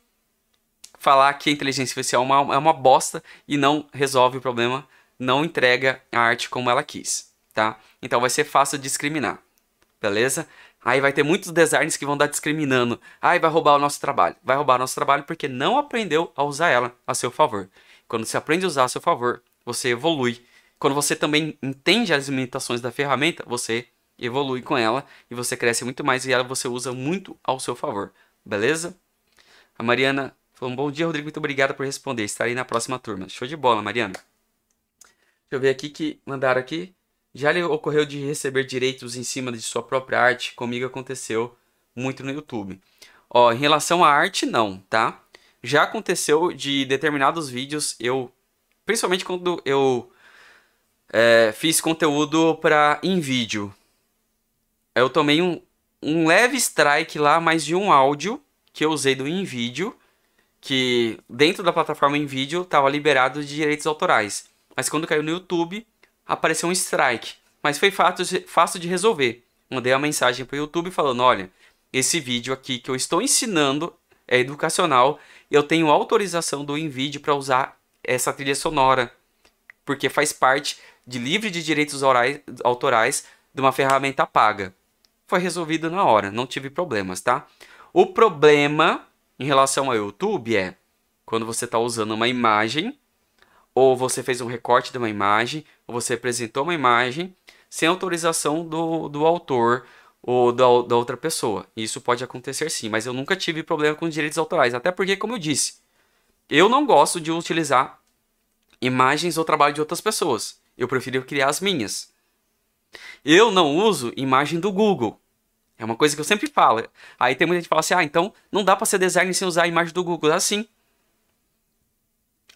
falar que a inteligência artificial é uma, é uma bosta e não resolve o problema, não entrega a arte como ela quis, tá? Então vai ser fácil discriminar, beleza? Aí vai ter muitos designers que vão dar discriminando. Aí vai roubar o nosso trabalho. Vai roubar o nosso trabalho porque não aprendeu a usar ela a seu favor. Quando você aprende a usar a seu favor, você evolui. Quando você também entende as limitações da ferramenta, você evolui com ela e você cresce muito mais e ela você usa muito ao seu favor. Beleza? A Mariana falou: um Bom dia, Rodrigo. Muito obrigado por responder. Estarei na próxima turma. Show de bola, Mariana. Deixa eu ver aqui que mandaram aqui. Já lhe ocorreu de receber direitos em cima de sua própria arte? Comigo aconteceu muito no YouTube. Ó, em relação à arte, não, tá? Já aconteceu de determinados vídeos, eu. Principalmente quando eu é, fiz conteúdo para em vídeo. Eu tomei um, um leve strike lá, mas de um áudio que eu usei do InVideo, que dentro da plataforma InVideo estava liberado de direitos autorais. Mas quando caiu no YouTube, apareceu um strike. Mas foi fácil de resolver. Mandei uma mensagem para o YouTube falando: olha, esse vídeo aqui que eu estou ensinando é educacional eu tenho autorização do InVideo para usar essa trilha sonora, porque faz parte de livre de direitos orais, autorais de uma ferramenta paga. Foi resolvido na hora, não tive problemas, tá? O problema em relação ao YouTube é quando você está usando uma imagem ou você fez um recorte de uma imagem, ou você apresentou uma imagem sem autorização do, do autor ou da, da outra pessoa. Isso pode acontecer sim, mas eu nunca tive problema com direitos autorais, até porque, como eu disse, eu não gosto de utilizar imagens ou trabalho de outras pessoas. Eu prefiro criar as minhas. Eu não uso imagem do Google. É uma coisa que eu sempre falo. Aí tem muita gente que fala assim: ah, então não dá para ser designer sem usar a imagem do Google. Assim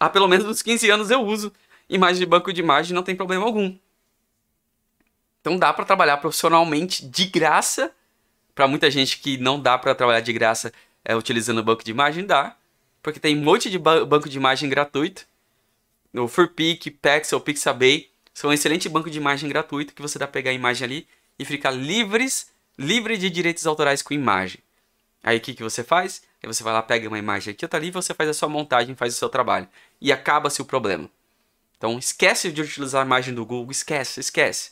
há pelo menos uns 15 anos eu uso imagem de banco de imagem, não tem problema algum. Então dá para trabalhar profissionalmente de graça. Para muita gente que não dá para trabalhar de graça é, utilizando banco de imagem, dá. Porque tem um monte de ba banco de imagem gratuito. O Furpic, Pexel, Pixabay são um excelente banco de imagem gratuito que você dá para pegar a imagem ali e ficar livres, livre de direitos autorais com imagem. Aí o que, que você faz? Aí você vai lá, pega uma imagem aqui, outra ali, você faz a sua montagem, faz o seu trabalho. E acaba-se o problema. Então esquece de utilizar a imagem do Google, esquece, esquece.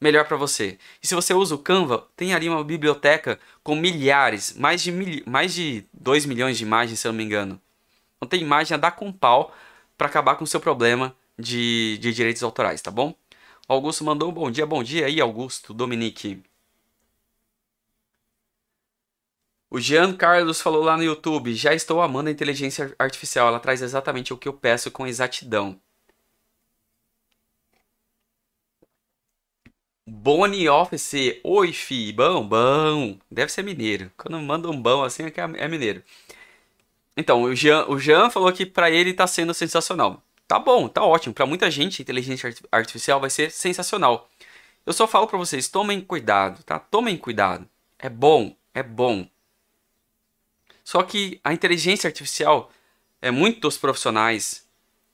Melhor para você. E se você usa o Canva, tem ali uma biblioteca com milhares, mais de, mil, mais de 2 milhões de imagens, se eu não me engano. Então tem imagem a dar com pau para acabar com o seu problema de, de direitos autorais, tá bom? O Augusto mandou bom dia, bom dia aí, Augusto, Dominique. O Jean Carlos falou lá no YouTube: já estou amando a inteligência artificial, ela traz exatamente o que eu peço com exatidão. Boni Office, oi fi, bom, bom, deve ser mineiro. Quando manda um bom assim é que é, é mineiro. Então, o Jean, o Jean falou que para ele tá sendo sensacional. Tá bom, tá ótimo. Para muita gente, inteligência artificial vai ser sensacional. Eu só falo para vocês, tomem cuidado, tá? Tomem cuidado. É bom, é bom. Só que a inteligência artificial, é, muitos profissionais,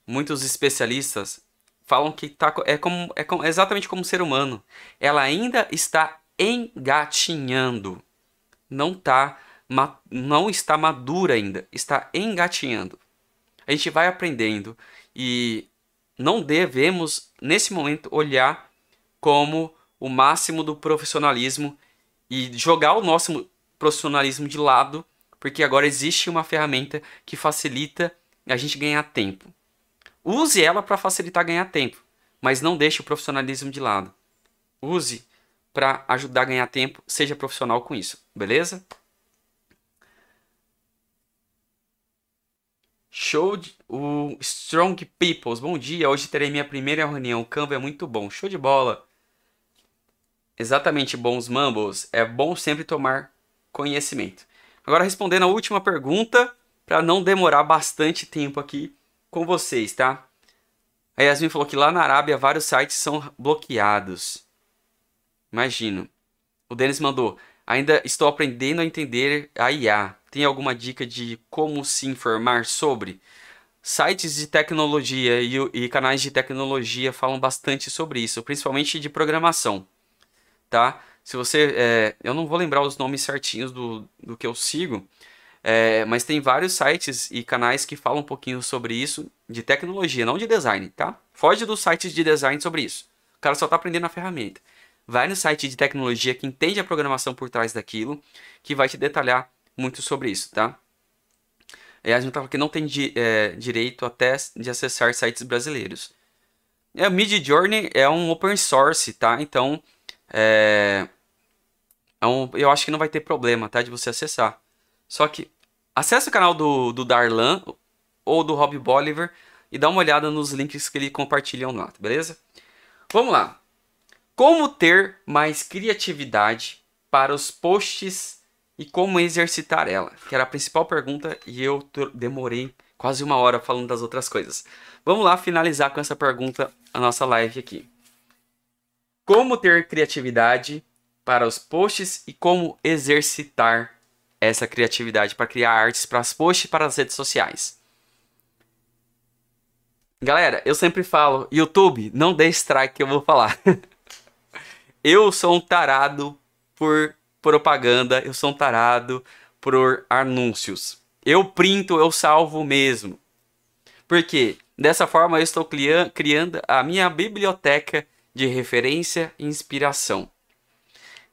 muitos especialistas falam que tá, é, como, é como, exatamente como um ser humano. Ela ainda está engatinhando. Não, tá, não está madura ainda. Está engatinhando. A gente vai aprendendo e não devemos, nesse momento, olhar como o máximo do profissionalismo e jogar o nosso profissionalismo de lado porque agora existe uma ferramenta que facilita a gente ganhar tempo. Use ela para facilitar ganhar tempo, mas não deixe o profissionalismo de lado. Use para ajudar a ganhar tempo, seja profissional com isso, beleza? Show de, o Strong Peoples, bom dia. Hoje terei minha primeira reunião. O Canva é muito bom. Show de bola. Exatamente, bons mambos. É bom sempre tomar conhecimento. Agora respondendo a última pergunta, para não demorar bastante tempo aqui com vocês, tá? A Yasmin falou que lá na Arábia vários sites são bloqueados. Imagino. O Denis mandou: Ainda estou aprendendo a entender a IA. Tem alguma dica de como se informar sobre? sites de tecnologia e, e, canais de tecnologia falam bastante sobre isso, principalmente de programação, tá? Se você, é, eu não vou lembrar os nomes certinhos do, do que eu sigo, é, mas tem vários sites e canais que falam um pouquinho sobre isso, de tecnologia, não de design, tá? Foge dos sites de design sobre isso. O cara só tá aprendendo a ferramenta. Vai no site de tecnologia que entende a programação por trás daquilo, que vai te detalhar muito sobre isso, tá? E a gente tá que não tem di, é, direito até de acessar sites brasileiros. É, o Mid Journey é um open source, tá? Então, é, é um, eu acho que não vai ter problema, tá? De você acessar. Só que acesse o canal do, do Darlan ou do Rob Bolivar e dá uma olhada nos links que ele compartilham lá, beleza? Vamos lá. Como ter mais criatividade para os posts e como exercitar ela? Que era a principal pergunta e eu demorei quase uma hora falando das outras coisas. Vamos lá finalizar com essa pergunta a nossa live aqui. Como ter criatividade para os posts e como exercitar essa criatividade para criar artes para as posts e para as redes sociais? Galera, eu sempre falo, YouTube, não dê strike que eu vou falar. Eu sou um tarado por propaganda, eu sou um tarado por anúncios. Eu printo, eu salvo mesmo. Porque dessa forma eu estou criando a minha biblioteca de referência e inspiração.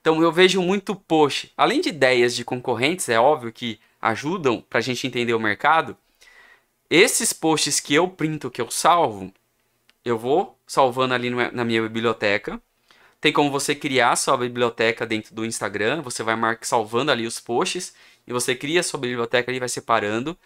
Então eu vejo muito post, além de ideias de concorrentes, é óbvio que ajudam para a gente entender o mercado. Esses posts que eu printo, que eu salvo, eu vou salvando ali na minha biblioteca tem como você criar sua biblioteca dentro do Instagram, você vai salvando ali os posts e você cria sua biblioteca ali vai separando.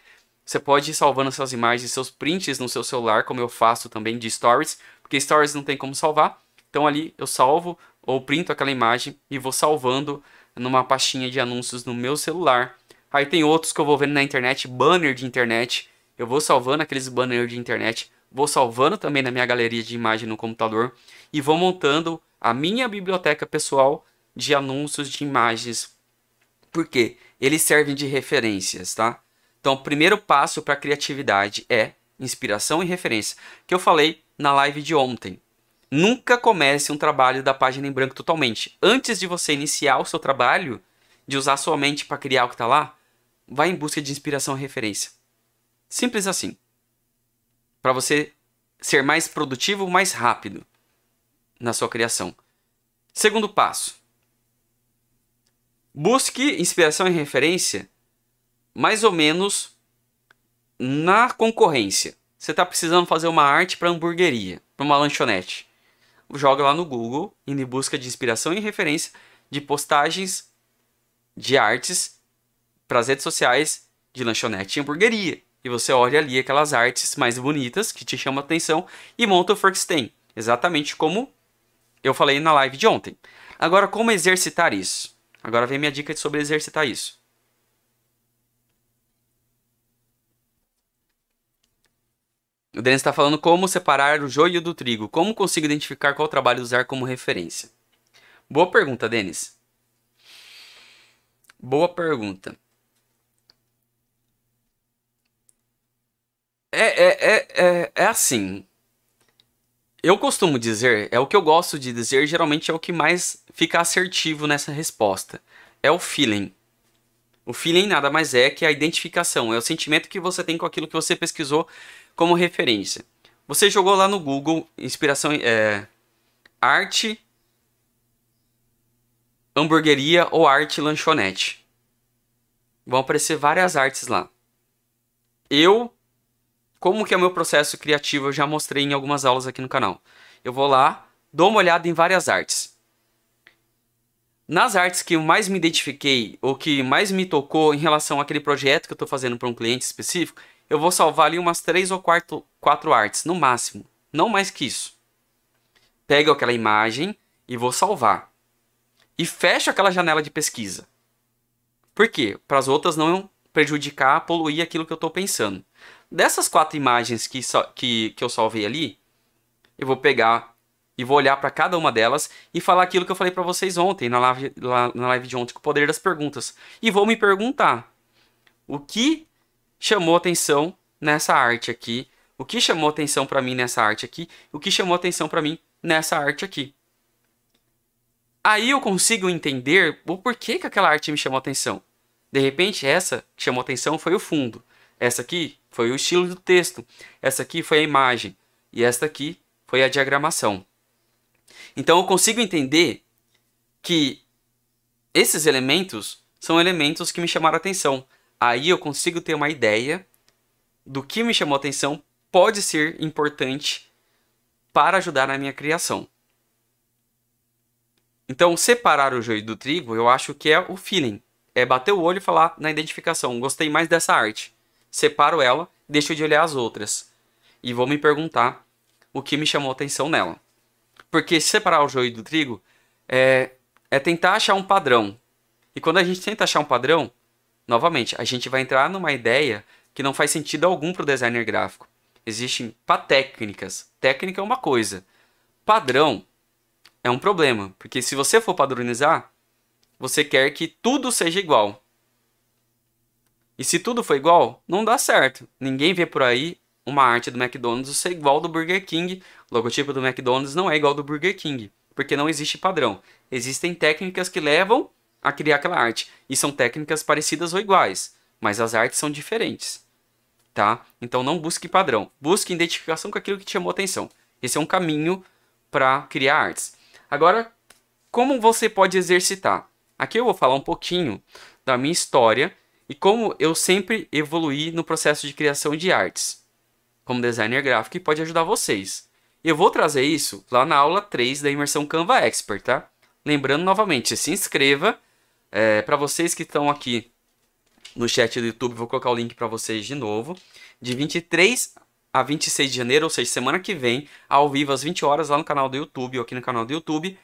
Você pode ir salvando suas imagens, seus prints no seu celular, como eu faço também de stories, porque stories não tem como salvar. Então ali eu salvo ou printo aquela imagem e vou salvando numa pastinha de anúncios no meu celular. Aí tem outros que eu vou vendo na internet, banner de internet. Eu vou salvando aqueles banners de internet, vou salvando também na minha galeria de imagem no computador e vou montando a minha biblioteca pessoal de anúncios de imagens. Por quê? Eles servem de referências, tá? Então, o primeiro passo para a criatividade é inspiração e referência, que eu falei na live de ontem. Nunca comece um trabalho da página em branco totalmente. Antes de você iniciar o seu trabalho, de usar sua mente para criar o que está lá, vá em busca de inspiração e referência. Simples assim. Para você ser mais produtivo, mais rápido na sua criação. Segundo passo: busque inspiração e referência mais ou menos na concorrência. Você está precisando fazer uma arte para hamburgueria, para uma lanchonete. Joga lá no Google e em busca de inspiração e referência de postagens de artes para as redes sociais de lanchonete e hamburgueria. E você olha ali aquelas artes mais bonitas que te chamam a atenção e monta o Forkstain. Exatamente como eu falei na live de ontem. Agora, como exercitar isso? Agora vem minha dica sobre exercitar isso. O Denis está falando como separar o joio do trigo. Como consigo identificar qual trabalho usar como referência? Boa pergunta, Denis. Boa pergunta. É, é, é, é, é assim. Eu costumo dizer, é o que eu gosto de dizer, geralmente é o que mais fica assertivo nessa resposta. É o feeling. O feeling nada mais é que a identificação, é o sentimento que você tem com aquilo que você pesquisou como referência. Você jogou lá no Google inspiração é, arte hamburgueria ou arte lanchonete. Vão aparecer várias artes lá. Eu como que é o meu processo criativo, eu já mostrei em algumas aulas aqui no canal. Eu vou lá, dou uma olhada em várias artes. Nas artes que eu mais me identifiquei, ou que mais me tocou em relação àquele projeto que eu estou fazendo para um cliente específico, eu vou salvar ali umas três ou quatro, quatro artes, no máximo. Não mais que isso. Pego aquela imagem e vou salvar. E fecho aquela janela de pesquisa. Por quê? Para as outras não prejudicar, poluir aquilo que eu estou pensando. Dessas quatro imagens que, que, que eu salvei ali, eu vou pegar e vou olhar para cada uma delas e falar aquilo que eu falei para vocês ontem, na live, na live de ontem, com o poder das perguntas. E vou me perguntar o que chamou atenção nessa arte aqui, o que chamou atenção para mim nessa arte aqui, o que chamou atenção para mim nessa arte aqui. Aí eu consigo entender o porquê que aquela arte me chamou atenção. De repente, essa que chamou atenção foi o fundo. Essa aqui foi o estilo do texto. Essa aqui foi a imagem. E esta aqui foi a diagramação. Então eu consigo entender que esses elementos são elementos que me chamaram atenção. Aí eu consigo ter uma ideia do que me chamou atenção pode ser importante para ajudar na minha criação. Então, separar o joio do trigo, eu acho que é o feeling. É bater o olho e falar na identificação. Gostei mais dessa arte. Separo ela, deixo de olhar as outras. E vou me perguntar o que me chamou atenção nela. Porque separar o joio do trigo é, é tentar achar um padrão. E quando a gente tenta achar um padrão, novamente, a gente vai entrar numa ideia que não faz sentido algum para o designer gráfico. Existem técnicas. Técnica é uma coisa. Padrão é um problema, porque se você for padronizar, você quer que tudo seja igual. E se tudo for igual, não dá certo. Ninguém vê por aí uma arte do McDonald's ser igual do Burger King. O logotipo do McDonald's não é igual do Burger King, porque não existe padrão. Existem técnicas que levam a criar aquela arte, e são técnicas parecidas ou iguais, mas as artes são diferentes. Tá? Então não busque padrão, busque identificação com aquilo que te chamou atenção. Esse é um caminho para criar artes. Agora, como você pode exercitar? Aqui eu vou falar um pouquinho da minha história e como eu sempre evoluí no processo de criação de artes como designer gráfico e pode ajudar vocês. Eu vou trazer isso lá na aula 3 da imersão Canva Expert, tá? Lembrando novamente, se inscreva. É, para vocês que estão aqui no chat do YouTube, vou colocar o link para vocês de novo. De 23 a 26 de janeiro, ou seja, semana que vem, ao vivo às 20 horas lá no canal do YouTube ou aqui no canal do YouTube,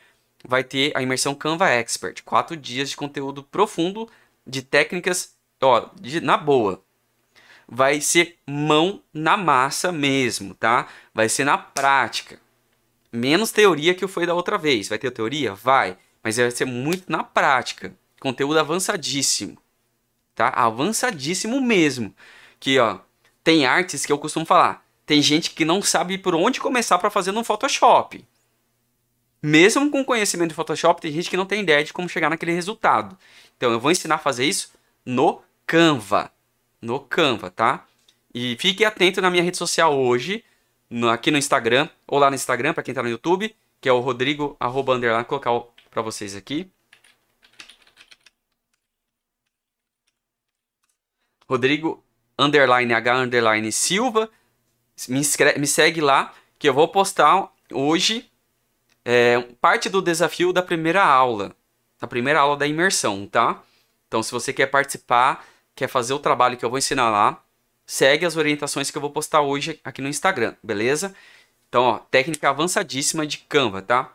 vai ter a imersão Canva Expert. Quatro dias de conteúdo profundo de técnicas, ó, de, na boa. Vai ser mão na massa mesmo, tá? Vai ser na prática. Menos teoria que foi da outra vez. Vai ter teoria? Vai. Mas vai ser muito na prática. Conteúdo avançadíssimo. Tá? Avançadíssimo mesmo. Que, ó, tem artes que eu costumo falar. Tem gente que não sabe por onde começar para fazer no Photoshop. Mesmo com conhecimento de Photoshop, tem gente que não tem ideia de como chegar naquele resultado. Então eu vou ensinar a fazer isso no Canva. No Canva, tá? E fique atento na minha rede social hoje, no, aqui no Instagram, ou lá no Instagram, para quem tá no YouTube, que é o Rodrigo, arroba, underline, vou colocar para vocês aqui. Rodrigo underline H underline Silva. Me, inscreve, me segue lá que eu vou postar hoje é, parte do desafio da primeira aula. Da primeira aula da imersão, tá? Então, se você quer participar, quer fazer o trabalho que eu vou ensinar lá, segue as orientações que eu vou postar hoje aqui no Instagram, beleza? Então, ó, técnica avançadíssima de Canva, tá?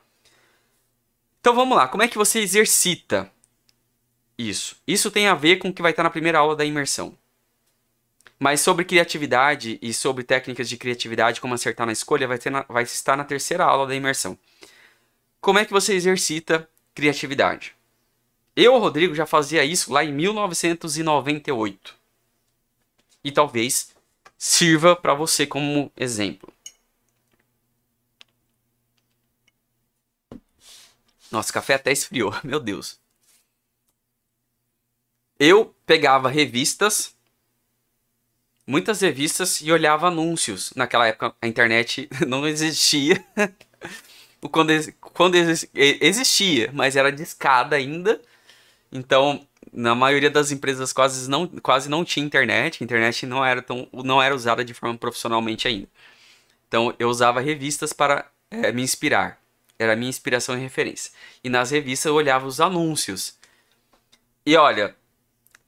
Então vamos lá, como é que você exercita isso? Isso tem a ver com o que vai estar na primeira aula da imersão. Mas sobre criatividade e sobre técnicas de criatividade, como acertar na escolha, vai, na, vai estar na terceira aula da imersão. Como é que você exercita criatividade? Eu, Rodrigo, já fazia isso lá em 1998. E talvez sirva para você como exemplo. Nossa, café até esfriou, meu Deus. Eu pegava revistas muitas revistas e olhava anúncios. Naquela época a internet não existia. quando, quando existia, mas era de escada ainda. Então, na maioria das empresas quase não, quase não tinha internet. A internet não era, tão, não era usada de forma profissionalmente ainda. Então, eu usava revistas para é, me inspirar. Era a minha inspiração e referência. E nas revistas eu olhava os anúncios. E olha,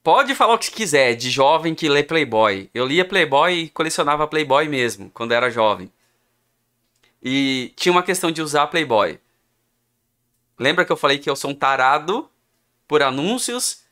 Pode falar o que quiser de jovem que lê Playboy. Eu lia Playboy e colecionava Playboy mesmo, quando era jovem. E tinha uma questão de usar Playboy. Lembra que eu falei que eu sou um tarado por anúncios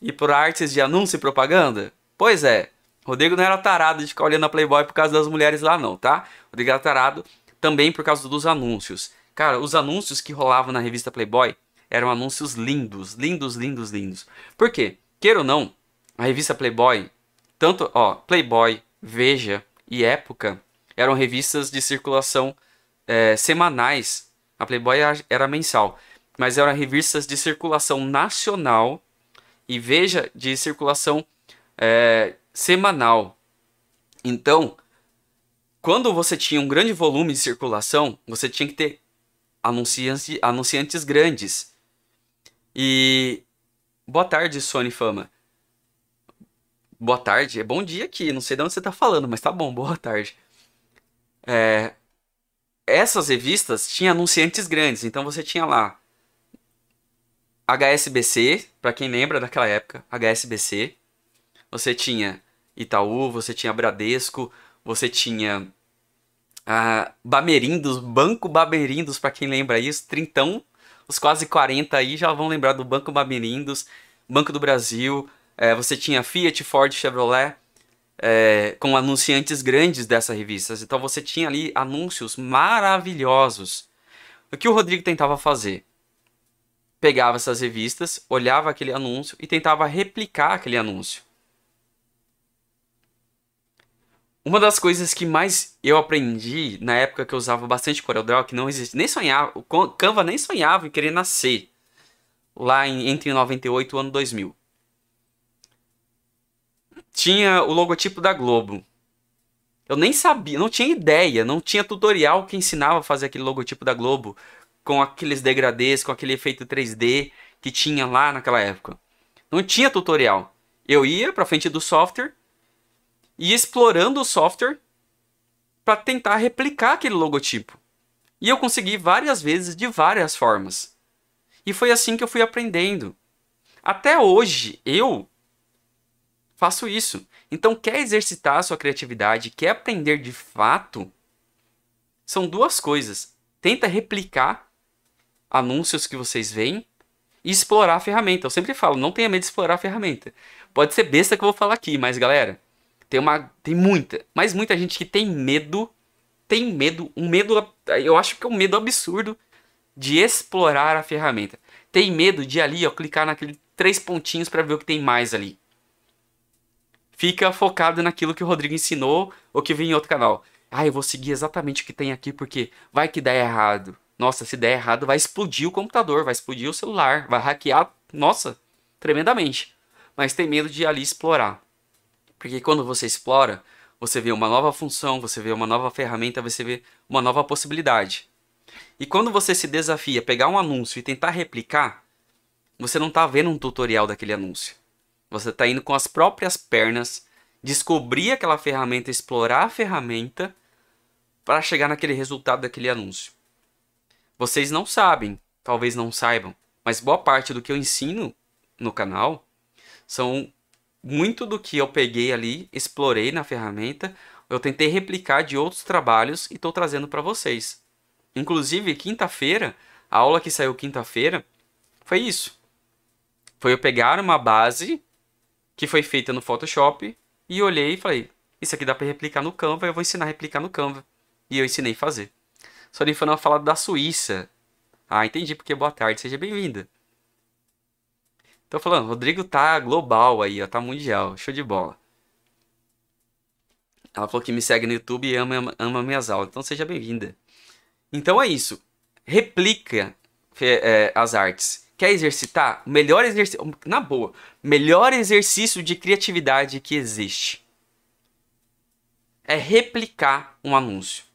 e por artes de anúncio e propaganda? Pois é, Rodrigo não era tarado de ficar olhando a Playboy por causa das mulheres lá, não, tá? Rodrigo era tarado também por causa dos anúncios. Cara, os anúncios que rolavam na revista Playboy eram anúncios lindos, lindos, lindos, lindos. Por quê? Queira ou não, a revista Playboy, tanto, ó, Playboy, Veja e Época eram revistas de circulação é, semanais. A Playboy era mensal, mas eram revistas de circulação nacional e Veja de circulação é, semanal. Então, quando você tinha um grande volume de circulação, você tinha que ter anunciantes, anunciantes grandes. E boa tarde, Sony Fama. Boa tarde, é bom dia aqui. Não sei de onde você tá falando, mas tá bom, boa tarde. É, essas revistas tinham anunciantes grandes, então você tinha lá HSBC, para quem lembra daquela época, HSBC. Você tinha Itaú, você tinha Bradesco, você tinha ah, Bamerindos, Banco Bamerindos, para quem lembra isso, trintão, os quase 40 aí já vão lembrar do Banco Bamerindos, Banco do Brasil, é, você tinha Fiat, Ford, Chevrolet, é, com anunciantes grandes dessas revistas. Então você tinha ali anúncios maravilhosos. O que o Rodrigo tentava fazer? Pegava essas revistas, olhava aquele anúncio e tentava replicar aquele anúncio. Uma das coisas que mais eu aprendi na época que eu usava bastante CorelDRAW, que não existe, nem sonhava, o Canva nem sonhava em querer nascer lá em, entre 98 e o ano 2000. Tinha o logotipo da Globo. Eu nem sabia, não tinha ideia, não tinha tutorial que ensinava a fazer aquele logotipo da Globo com aqueles degradês, com aquele efeito 3D que tinha lá naquela época. Não tinha tutorial. Eu ia para frente do software e explorando o software para tentar replicar aquele logotipo. E eu consegui várias vezes de várias formas. E foi assim que eu fui aprendendo. Até hoje eu faço isso. Então, quer exercitar a sua criatividade, quer aprender de fato, são duas coisas. Tenta replicar anúncios que vocês veem e explorar a ferramenta. Eu sempre falo, não tenha medo de explorar a ferramenta. Pode ser besta que eu vou falar aqui, mas galera, tem uma. Tem muita. Mas muita gente que tem medo. Tem medo. Um medo. Eu acho que é um medo absurdo de explorar a ferramenta. Tem medo de ali, ó, clicar naquele três pontinhos para ver o que tem mais ali. Fica focado naquilo que o Rodrigo ensinou ou que vem em outro canal. Ah, eu vou seguir exatamente o que tem aqui porque vai que dá errado. Nossa, se der errado, vai explodir o computador, vai explodir o celular, vai hackear, nossa, tremendamente. Mas tem medo de ali explorar. Porque quando você explora, você vê uma nova função, você vê uma nova ferramenta, você vê uma nova possibilidade. E quando você se desafia a pegar um anúncio e tentar replicar, você não está vendo um tutorial daquele anúncio. Você está indo com as próprias pernas, descobrir aquela ferramenta, explorar a ferramenta para chegar naquele resultado daquele anúncio. Vocês não sabem, talvez não saibam, mas boa parte do que eu ensino no canal são muito do que eu peguei ali, explorei na ferramenta, eu tentei replicar de outros trabalhos e estou trazendo para vocês. Inclusive, quinta-feira, a aula que saiu quinta-feira, foi isso. Foi eu pegar uma base que foi feita no Photoshop e olhei e falei, isso aqui dá para replicar no Canva, eu vou ensinar a replicar no Canva. E eu ensinei a fazer. Sorifana fala da Suíça. Ah, entendi porque boa tarde, seja bem-vinda. Tô falando, Rodrigo tá global aí, ó, tá mundial, show de bola. Ela falou que me segue no YouTube e ama, ama minhas aulas, então seja bem-vinda. Então é isso. Replica é, as artes. Quer exercitar? Melhor exercício. Na boa, melhor exercício de criatividade que existe é replicar um anúncio.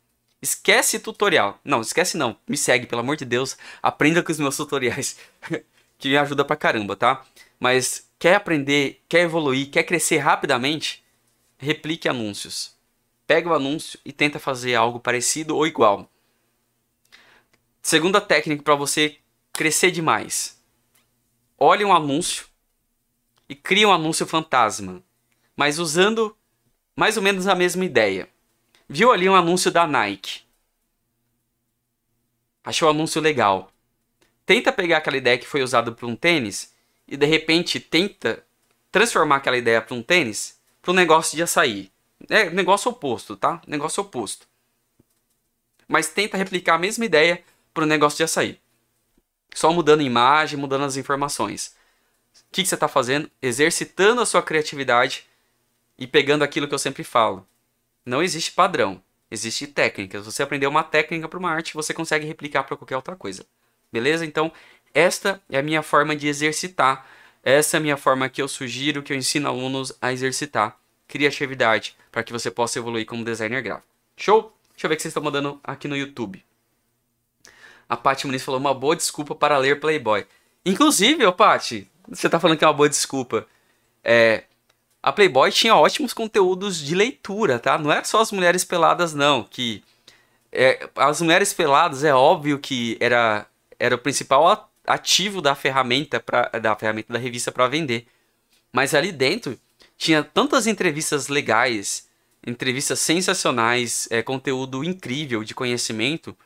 Esquece tutorial. Não, esquece não. Me segue, pelo amor de Deus. Aprenda com os meus tutoriais. que me ajuda pra caramba, tá? Mas quer aprender, quer evoluir, quer crescer rapidamente? Replique anúncios. Pega o anúncio e tenta fazer algo parecido ou igual. Segunda técnica para você crescer demais. Olhe um anúncio e crie um anúncio fantasma, mas usando mais ou menos a mesma ideia. Viu ali um anúncio da Nike? Achou o anúncio legal tenta pegar aquela ideia que foi usada para um tênis e de repente tenta transformar aquela ideia para um tênis para um negócio de açaí. É negócio oposto, tá? Negócio oposto. Mas tenta replicar a mesma ideia para um negócio de açaí. Só mudando a imagem, mudando as informações. O que, que você está fazendo? Exercitando a sua criatividade e pegando aquilo que eu sempre falo. Não existe padrão, existe técnica. Se você aprender uma técnica para uma arte, você consegue replicar para qualquer outra coisa. Beleza? Então, esta é a minha forma de exercitar. Essa é a minha forma que eu sugiro, que eu ensino alunos a exercitar criatividade para que você possa evoluir como designer gráfico. Show? Deixa eu ver o que vocês estão mandando aqui no YouTube. A Paty Muniz falou uma boa desculpa para ler Playboy. Inclusive, ô Paty, você tá falando que é uma boa desculpa. É, a Playboy tinha ótimos conteúdos de leitura, tá? Não é só as mulheres peladas, não. Que é, as mulheres peladas é óbvio que era, era o principal ativo da ferramenta pra, da ferramenta da revista para vender. Mas ali dentro tinha tantas entrevistas legais, entrevistas sensacionais, é, conteúdo incrível de conhecimento.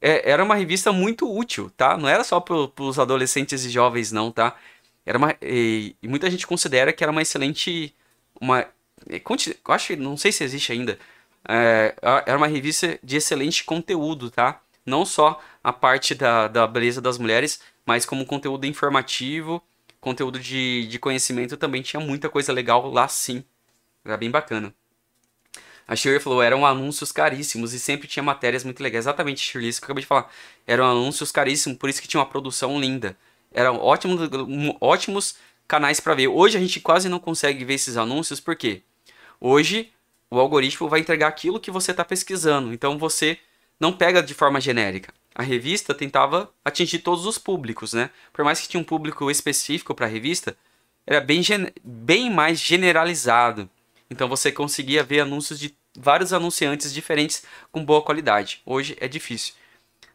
É, era uma revista muito útil, tá? Não era só para os adolescentes e jovens, não, tá? Era uma, e, e, muita gente considera que era uma excelente. Uma, eu acho que não sei se existe ainda. É, era uma revista de excelente conteúdo, tá? Não só a parte da, da beleza das mulheres, mas como conteúdo informativo, conteúdo de, de conhecimento também tinha muita coisa legal lá sim. Era bem bacana. A Shirley falou, eram anúncios caríssimos e sempre tinha matérias muito legais. Exatamente, Shirley, isso que eu acabei de falar. Eram anúncios caríssimos, por isso que tinha uma produção linda eram ótimos, ótimos canais para ver. Hoje a gente quase não consegue ver esses anúncios, porque hoje o algoritmo vai entregar aquilo que você está pesquisando. Então você não pega de forma genérica. A revista tentava atingir todos os públicos, né? Por mais que tinha um público específico para a revista, era bem, bem mais generalizado. Então você conseguia ver anúncios de vários anunciantes diferentes com boa qualidade. Hoje é difícil.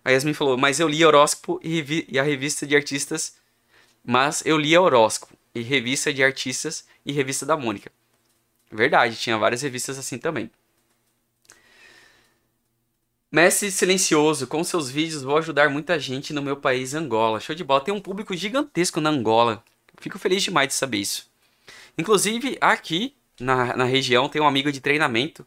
A Yasmin falou, mas eu li horóscopo e, e a revista de artistas. Mas eu li horóscopo e revista de artistas e revista da Mônica. Verdade, tinha várias revistas assim também. Mestre Silencioso, com seus vídeos vou ajudar muita gente no meu país, Angola. Show de bola, tem um público gigantesco na Angola. Fico feliz demais de saber isso. Inclusive, aqui na, na região tem um amigo de treinamento,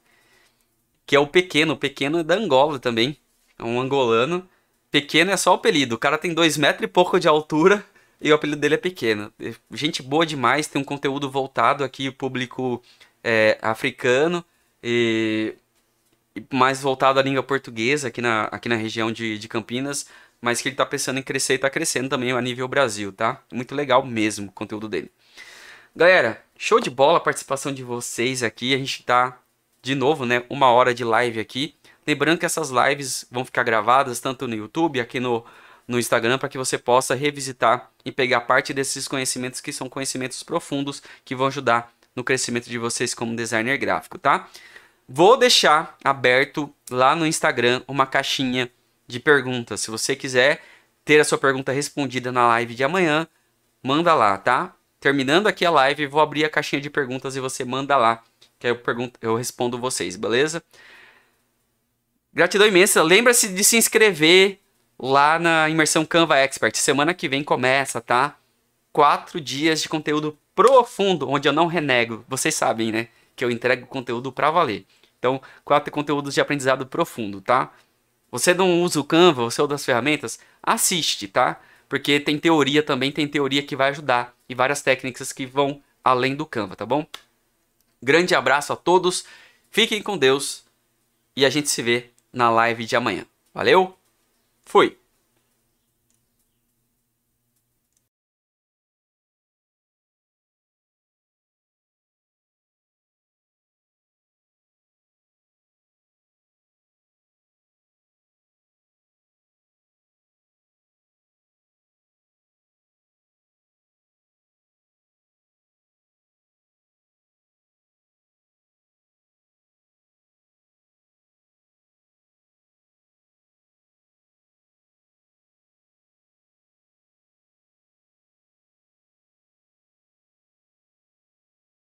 que é o Pequeno. O Pequeno é da Angola também. É um angolano. Pequeno é só o apelido. O cara tem dois metros e pouco de altura e o apelido dele é pequeno. Gente boa demais, tem um conteúdo voltado aqui, público é, africano e, e, mais voltado à língua portuguesa aqui na, aqui na região de, de Campinas, mas que ele está pensando em crescer e está crescendo também a nível Brasil, tá? Muito legal mesmo o conteúdo dele. Galera, show de bola a participação de vocês aqui. A gente está de novo, né? Uma hora de live aqui. Lembrando que essas lives vão ficar gravadas tanto no YouTube, aqui no, no Instagram, para que você possa revisitar e pegar parte desses conhecimentos que são conhecimentos profundos que vão ajudar no crescimento de vocês como designer gráfico, tá? Vou deixar aberto lá no Instagram uma caixinha de perguntas. Se você quiser ter a sua pergunta respondida na live de amanhã, manda lá, tá? Terminando aqui a live, vou abrir a caixinha de perguntas e você manda lá, que aí eu, pergunto, eu respondo vocês, beleza? Gratidão imensa. Lembra-se de se inscrever lá na imersão Canva Expert. Semana que vem começa, tá? Quatro dias de conteúdo profundo, onde eu não renego. Vocês sabem, né? Que eu entrego conteúdo pra valer. Então, quatro conteúdos de aprendizado profundo, tá? Você não usa o Canva, você usa as ferramentas? Assiste, tá? Porque tem teoria também, tem teoria que vai ajudar. E várias técnicas que vão além do Canva, tá bom? Grande abraço a todos. Fiquem com Deus. E a gente se vê na live de amanhã. Valeu? Fui!